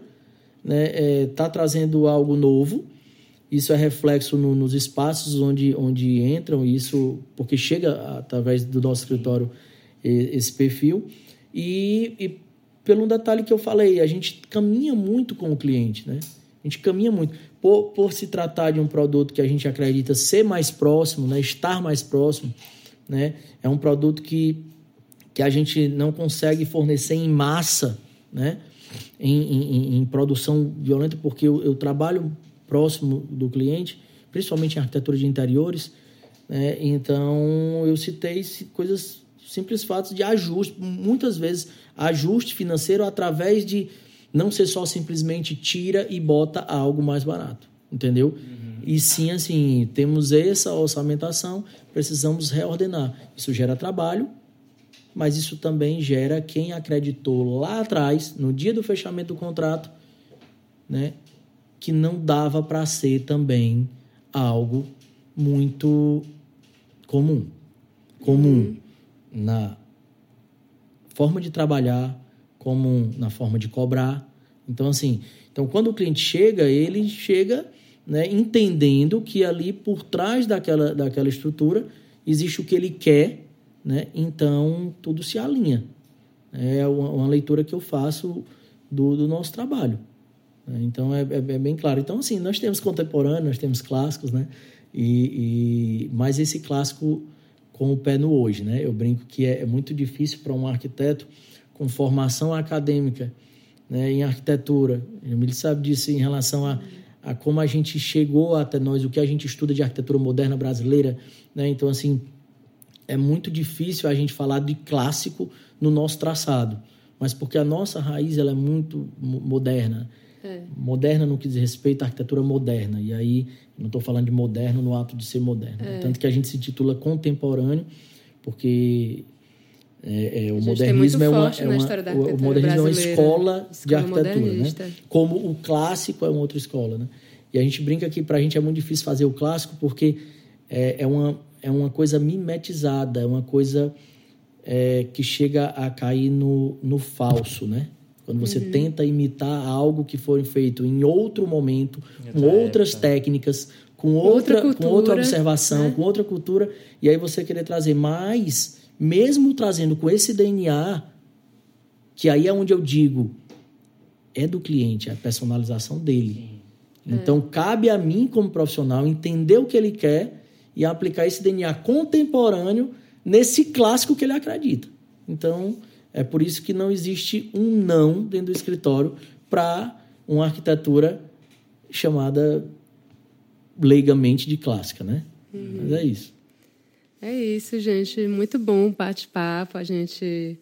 né, é, tá trazendo algo novo. Isso é reflexo no, nos espaços onde, onde entram, isso porque chega através do nosso escritório esse perfil. E, e pelo detalhe que eu falei, a gente caminha muito com o cliente, né? A gente caminha muito. Por, por se tratar de um produto que a gente acredita ser mais próximo, né? estar mais próximo, né? é um produto que que a gente não consegue fornecer em massa, né? Em, em, em produção violenta, porque eu, eu, trabalho próximo do cliente, principalmente em arquitetura de interiores, né? então eu citei coisas simples fatos de ajuste, muitas vezes ajuste financeiro através de não ser só simplesmente tira e bota algo mais barato, entendeu? Uhum. E sim, assim, temos essa orçamentação, precisamos reordenar. Isso gera trabalho, mas isso também gera quem acreditou lá atrás, no dia do fechamento do contrato, né, que não dava para ser também algo muito comum. Comum uhum. na forma de trabalhar, comum na forma de cobrar. Então, assim, então quando o cliente chega, ele chega né, entendendo que ali por trás daquela, daquela estrutura existe o que ele quer né? Então tudo se alinha. É uma, uma leitura que eu faço do, do nosso trabalho. Né? Então é, é, é, bem claro. Então assim nós temos contemporâneo, nós temos clássicos, né? E, e mas esse clássico com o pé no hoje, né? Eu brinco que é, é muito difícil para um arquiteto com formação acadêmica, né? Em arquitetura. Ele sabe disso em relação a a como a gente chegou até nós, o que a gente estuda de arquitetura moderna brasileira, né? Então assim, é muito difícil a gente falar de clássico no nosso traçado, mas porque a nossa raiz ela é muito moderna. É. Moderna no que diz respeito à arquitetura moderna. E aí, não estou falando de moderno no ato de ser moderno. É. Tanto que a gente se titula contemporâneo, porque é, é, o modernismo é uma, é uma o modernismo é uma escola, escola de arquitetura, né? Como o clássico é uma outra escola, né? E a gente brinca que para a gente é muito difícil fazer o clássico porque é, é uma é uma coisa mimetizada, é uma coisa é, que chega a cair no, no falso, né? Quando você uhum. tenta imitar algo que foi feito em outro momento, com outras técnicas, com outra, outra cultura, com outra observação, né? com outra cultura, e aí você querer trazer mais, mesmo trazendo com esse DNA, que aí é onde eu digo, é do cliente, é a personalização dele. Então, é. cabe a mim, como profissional, entender o que ele quer e aplicar esse DNA contemporâneo nesse clássico que ele acredita. Então, é por isso que não existe um não dentro do escritório para uma arquitetura chamada leigamente de clássica, né? Uhum. Mas é isso. É isso, gente. Muito bom o bate-papo. A gente,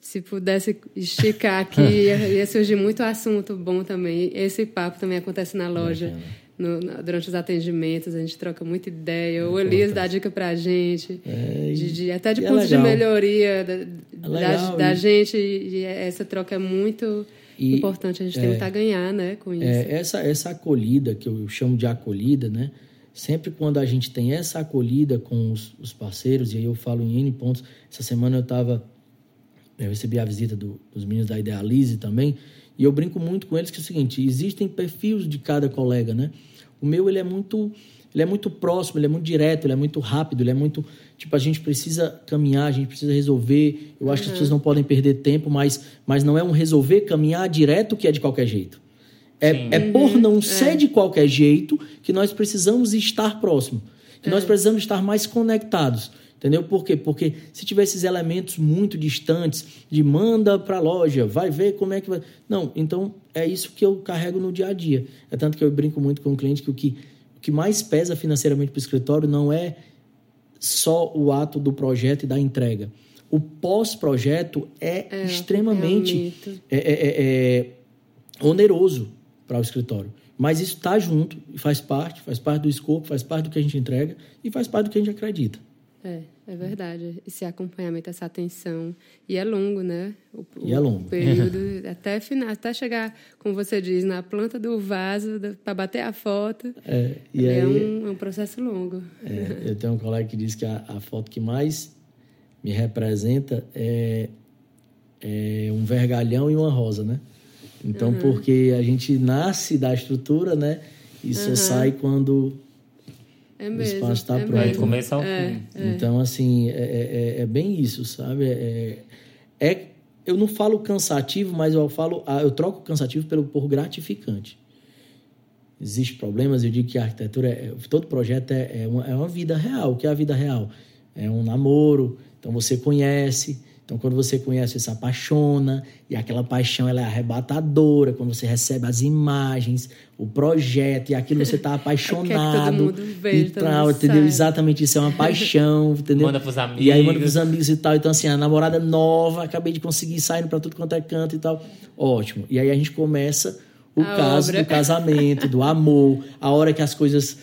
se pudesse esticar aqui, ia surgir muito assunto bom também. Esse papo também acontece na loja. No, durante os atendimentos, a gente troca muita ideia. É o Elias dá dica pra gente, é, de, de, até de é pontos de melhoria da, é da, da gente. E essa troca é muito e, importante, a gente é, tentar ganhar né, com isso. É, essa, essa acolhida, que eu chamo de acolhida, né? Sempre quando a gente tem essa acolhida com os, os parceiros, e aí eu falo em N pontos, essa semana eu estava eu recebi a visita do, dos meninos da Idealize também, e eu brinco muito com eles que é o seguinte, existem perfis de cada colega, né? O meu, ele é muito ele é muito próximo, ele é muito direto, ele é muito rápido, ele é muito. Tipo, a gente precisa caminhar, a gente precisa resolver. Eu acho uhum. que as pessoas não podem perder tempo, mas, mas não é um resolver, caminhar direto que é de qualquer jeito. É, é por uhum. não é. ser de qualquer jeito que nós precisamos estar próximo. Que é. nós precisamos estar mais conectados. Entendeu? Por quê? Porque se tiver esses elementos muito distantes, de manda para a loja, vai ver como é que vai. Não, então é isso que eu carrego no dia a dia. É tanto que eu brinco muito com o cliente que o que, o que mais pesa financeiramente para o escritório não é só o ato do projeto e da entrega. O pós-projeto é, é, extremamente é, é, é, é oneroso para o escritório. Mas isso está junto e faz parte, faz parte do escopo, faz parte do que a gente entrega e faz parte do que a gente acredita. É, é verdade. Esse acompanhamento, essa atenção. E é longo, né? O, e é longo. período, até, final, até chegar, como você diz, na planta do vaso, para bater a foto. É, e é, aí, um, é um processo longo. É, eu tenho um colega que diz que a, a foto que mais me representa é, é um vergalhão e uma rosa, né? Então, uhum. porque a gente nasce da estrutura, né? E só uhum. sai quando é mesmo, o espaço está é pronto. Vai começar ao é, fim. É. Então, assim, é, é, é, bem isso, sabe? É, é, eu não falo cansativo, mas eu falo, ah, eu troco cansativo pelo por gratificante. Existem problemas, eu digo que a arquitetura, é, todo projeto é, é, uma, é uma vida real. O que é a vida real? É um namoro, então você conhece, então, quando você conhece, você se apaixona, e aquela paixão ela é arrebatadora, quando você recebe as imagens, o projeto, e aquilo você está apaixonado. Ver, e tal, entendeu? Exatamente isso, é uma paixão, entendeu? Manda pros amigos. E aí manda pros amigos e tal. Então, assim, a namorada nova, acabei de conseguir sair para tudo quanto é canto e tal. Ótimo. E aí a gente começa o A caso obra. do casamento, do amor, a hora que as coisas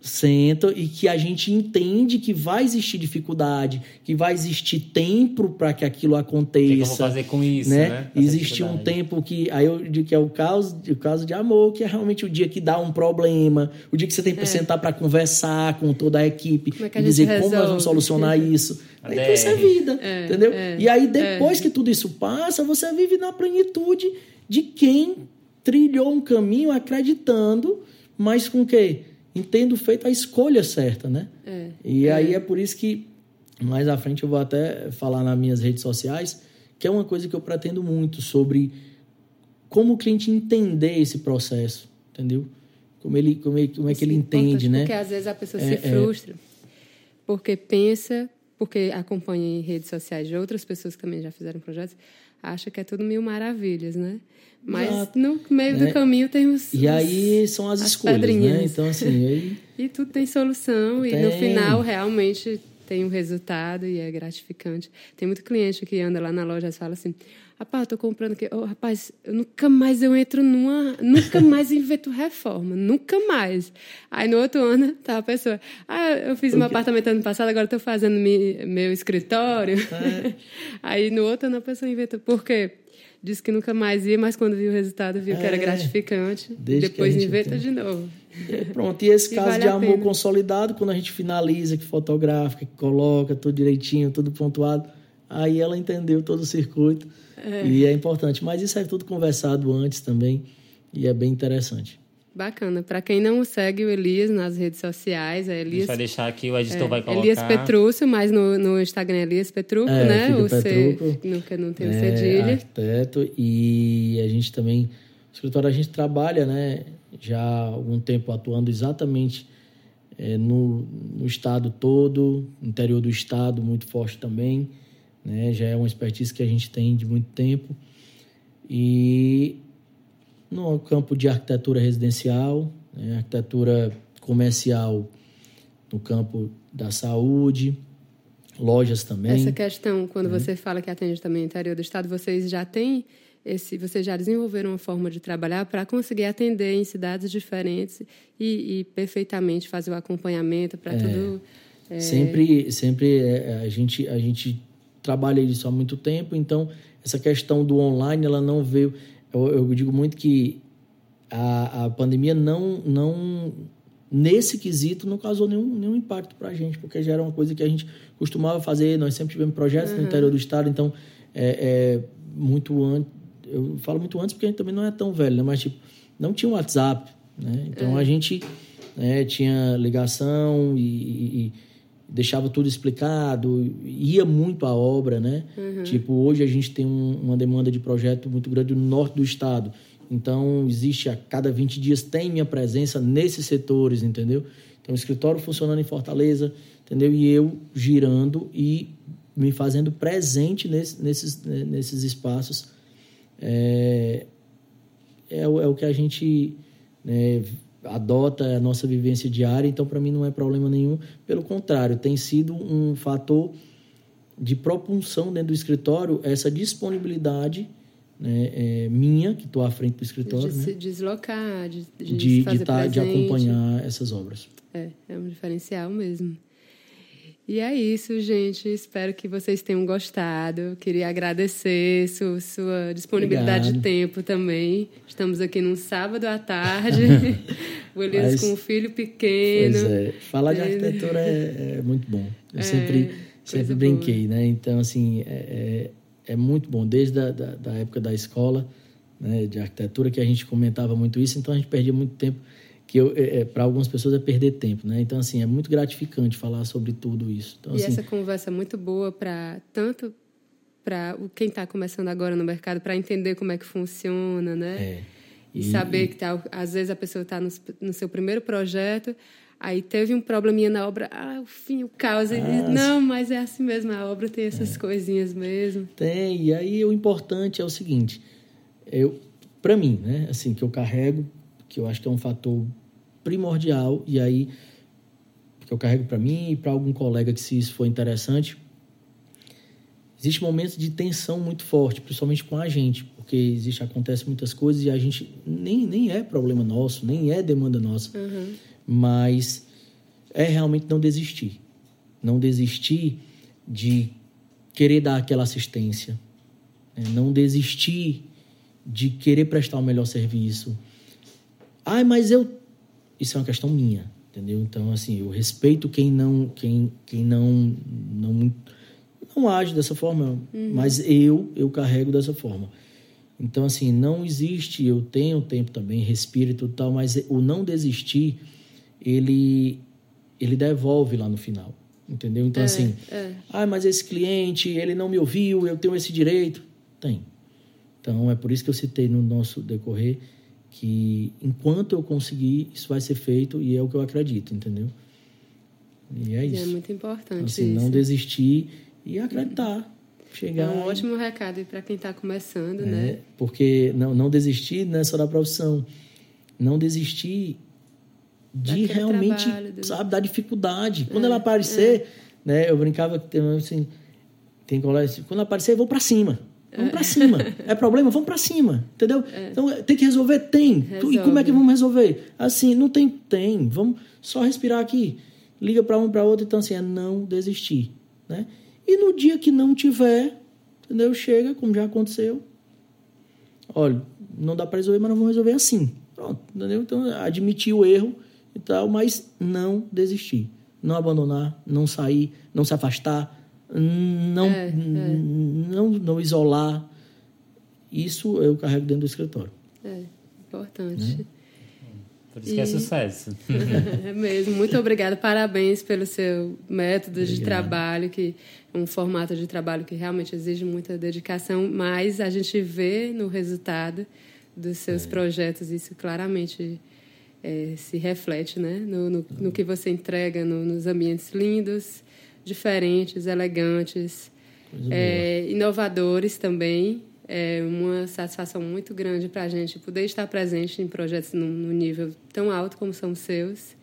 sentam e que a gente entende que vai existir dificuldade, que vai existir tempo para que aquilo O que, que eu vou aconteça fazer com isso, né? né? Existe um tempo que aí eu digo que é o caso, o caso de amor, que é realmente o dia que dá um problema, o dia que você tem que sentar para conversar com toda a equipe Como é que a e dizer como nós resolve? vamos solucionar isso. Então isso é vida, É, entendeu? é, e aí depois que tudo isso passa, você vive na plenitude de quem trilhou um caminho acreditando, mas com quê? Em tendo feito a escolha certa, né? É, E aí é por isso que mais à frente eu vou até falar nas minhas redes sociais, que é uma coisa que eu pretendo muito sobre como o cliente entender esse processo, entendeu? Como ele como, ele, como é que ele importante, entende, né? Porque às vezes a pessoa É, se é. frustra porque pensa, porque acompanha em redes sociais de outras pessoas que também já fizeram projetos, acha que é tudo mil maravilhas, né? Mas Exato. no meio Né? do caminho tem os. E aí são as, as escolhas, né? pedrinhas. Então assim, aí E tudo tem solução e no Tem. final realmente tem um resultado e é gratificante. Tem muito cliente que anda lá na loja e fala assim: rapaz, tô comprando aqui. Ô, rapaz, nunca mais eu entro numa. Nunca mais invento reforma. Nunca mais. Aí no outro ano tá a pessoa. Ah, eu fiz meu apartamento ano passado, agora estou fazendo mi- meu escritório. É. Aí no outro ano a pessoa inventa. Por quê? Disse que nunca mais ia, mas quando viu o resultado, viu que era É. gratificante. Desde Depois inventa entende. de novo. Pronto, e esse E caso vale de amor consolidado, quando a gente finaliza, que fotografa, que coloca tudo direitinho, tudo pontuado, aí ela entendeu todo o circuito e é importante. Mas isso é tudo conversado antes também e é bem interessante. Bacana. Para quem não segue o Elias nas redes sociais, é A gente Elias, vai deixar aqui, o editor é, vai colocar. Elias Petrúcio, mas no, no Instagram é Elias Petruco, É, né? O C, nunca não tem o é, cedilha. arquiteto e a gente também, o escritório a gente trabalha, né, já há algum tempo atuando exatamente é, no, no estado todo, no interior do estado muito forte também, né, já é uma expertise que a gente tem de muito tempo e no campo de arquitetura residencial, né, arquitetura comercial no campo da saúde, lojas também. Essa questão, quando Uhum. você fala que atende também o interior do estado, vocês já têm esse, vocês já desenvolveram uma forma de trabalhar para conseguir atender em cidades diferentes e, e perfeitamente fazer o acompanhamento para tudo. é, Sempre, sempre é, a gente a gente trabalha isso há muito tempo, então essa questão do online ela não veio. Eu, eu digo muito que a, a pandemia não não nesse quesito não causou nenhum, nenhum impacto para a gente, porque já era uma coisa que a gente costumava fazer. Nós sempre tivemos projetos no interior do estado, então é, é muito antes. Eu falo muito antes porque a gente também não é tão velho, né? mas tipo não tinha WhatsApp, né? Então a gente né, tinha ligação e- e deixava tudo explicado, ia muito à obra, né? Tipo, hoje a gente tem um- uma demanda de projeto muito grande no norte do estado. Então, existe a cada 20 dias tem minha presença nesses setores, entendeu? Então, o escritório funcionando em Fortaleza, entendeu? E eu girando e me fazendo presente nesse- nesses, nesses espaços. É, é, o- é o que a gente né, adota, a nossa vivência diária, então para mim não é problema nenhum. Pelo contrário, tem sido um fator de propulsão dentro do escritório essa disponibilidade né, é, minha, que estou à frente do escritório, de né, se deslocar, de, de, de, de, tá- de acompanhar essas obras. É, é um diferencial mesmo. E é isso, gente. Espero que vocês tenham gostado. Queria agradecer su- sua disponibilidade de Obrigado. tempo também. Estamos aqui num sábado à tarde. Mas- com um filho pequeno. Pois é, falar de É. arquitetura é, é muito bom. Eu sempre, coisa sempre boa. brinquei, né? Então, assim, é, é, é muito bom. Desde a da, da época da escola né, de arquitetura, que a gente comentava muito isso, então a gente perdia muito tempo, que é, para algumas pessoas é perder tempo, né? Então, assim, é muito gratificante falar sobre tudo isso. Então, E assim, essa conversa é muito boa para tanto para quem está começando agora no mercado para entender como é que funciona, né? é. E, saber que tá, às vezes a pessoa está no, no seu primeiro projeto, aí teve um probleminha na obra, ah, o fim, o caos. e Ah, não, mas é assim mesmo, a obra tem essas coisinhas mesmo. Tem, e aí o importante é o seguinte, eu, para mim, né, assim, que eu carrego, que eu acho que é um fator primordial, e aí, que eu carrego para mim e para algum colega que se isso for interessante, existe momentos de tensão muito forte, principalmente com a gente, porque existe acontece muitas coisas e a gente nem, nem é problema nosso, nem é demanda nossa, Uhum. mas é realmente não desistir, não desistir de querer dar aquela assistência, né? não desistir de querer prestar o melhor serviço. Ai, mas eu isso é uma questão minha, entendeu? Então assim, eu respeito quem não quem quem não não não age dessa forma, mas eu eu carrego dessa forma. Então assim, não existe, eu tenho tempo também, respiro e tudo tal, mas o não desistir, ele ele devolve lá no final, entendeu? Então assim, É. ah, mas esse cliente, ele não me ouviu, eu tenho esse direito. Tem. Então, é por isso que eu citei no nosso decorrer que enquanto eu conseguir, isso vai ser feito e é o que eu acredito, entendeu? E é E isso. é muito importante assim, isso. não desistir e acreditar. É Chegar um e- ótimo recado para quem está começando, é, né? Porque não, não desistir não é só da profissão. Não desistir de Daquele realmente, trabalho, do- sabe, da dificuldade. Quando ela aparecer, né, eu brincava que tem assim, tem assim, quando ela aparecer, eu vou para cima. Vamos para cima. É problema, vamos para cima, entendeu? Então, tem que resolver? Tem. Tu- E como é que Resolve. vamos resolver? Assim, não tem, tem. Vamos só respirar aqui. Liga para um para outro, então assim, é não desistir, né? E no dia que não tiver, entendeu? Chega, como já aconteceu, olha, não dá para resolver, mas nós vamos resolver assim. Pronto, entendeu? Então, admitir o erro e tal, mas não desistir. Não abandonar, não sair, não se afastar, não, É, é. não, não isolar. Isso eu carrego dentro do escritório. É, importante. Por isso que é E- sucesso. É mesmo. Muito obrigada. Parabéns pelo seu método de Obrigado. trabalho, que é um formato de trabalho que realmente exige muita dedicação, mas a gente vê no resultado dos seus É. projetos isso claramente é, se reflete, né? No, no, no que você entrega no- nos ambientes lindos, diferentes, elegantes, é, inovadores também. É uma satisfação muito grande para a gente poder estar presente em projetos num, nível tão alto como são os seus.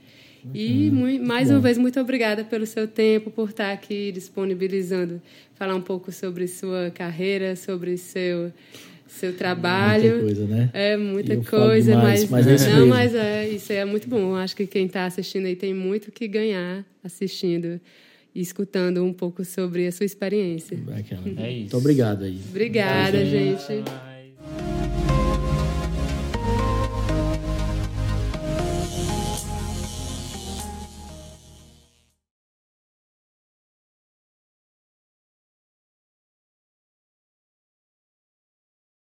E mui- mais uma bom. vez, muito obrigada pelo seu tempo, por estar aqui disponibilizando, falar um pouco sobre sua carreira, sobre seu, seu trabalho. Muita coisa, né? É muita coisa, demais, mas, mas é não, mesmo. mas é, isso é muito bom. Acho que quem está assistindo aí tem muito que ganhar assistindo escutando um pouco sobre a sua experiência. Bacana. É isso. Muito obrigado aí. Obrigada, gente. Ai.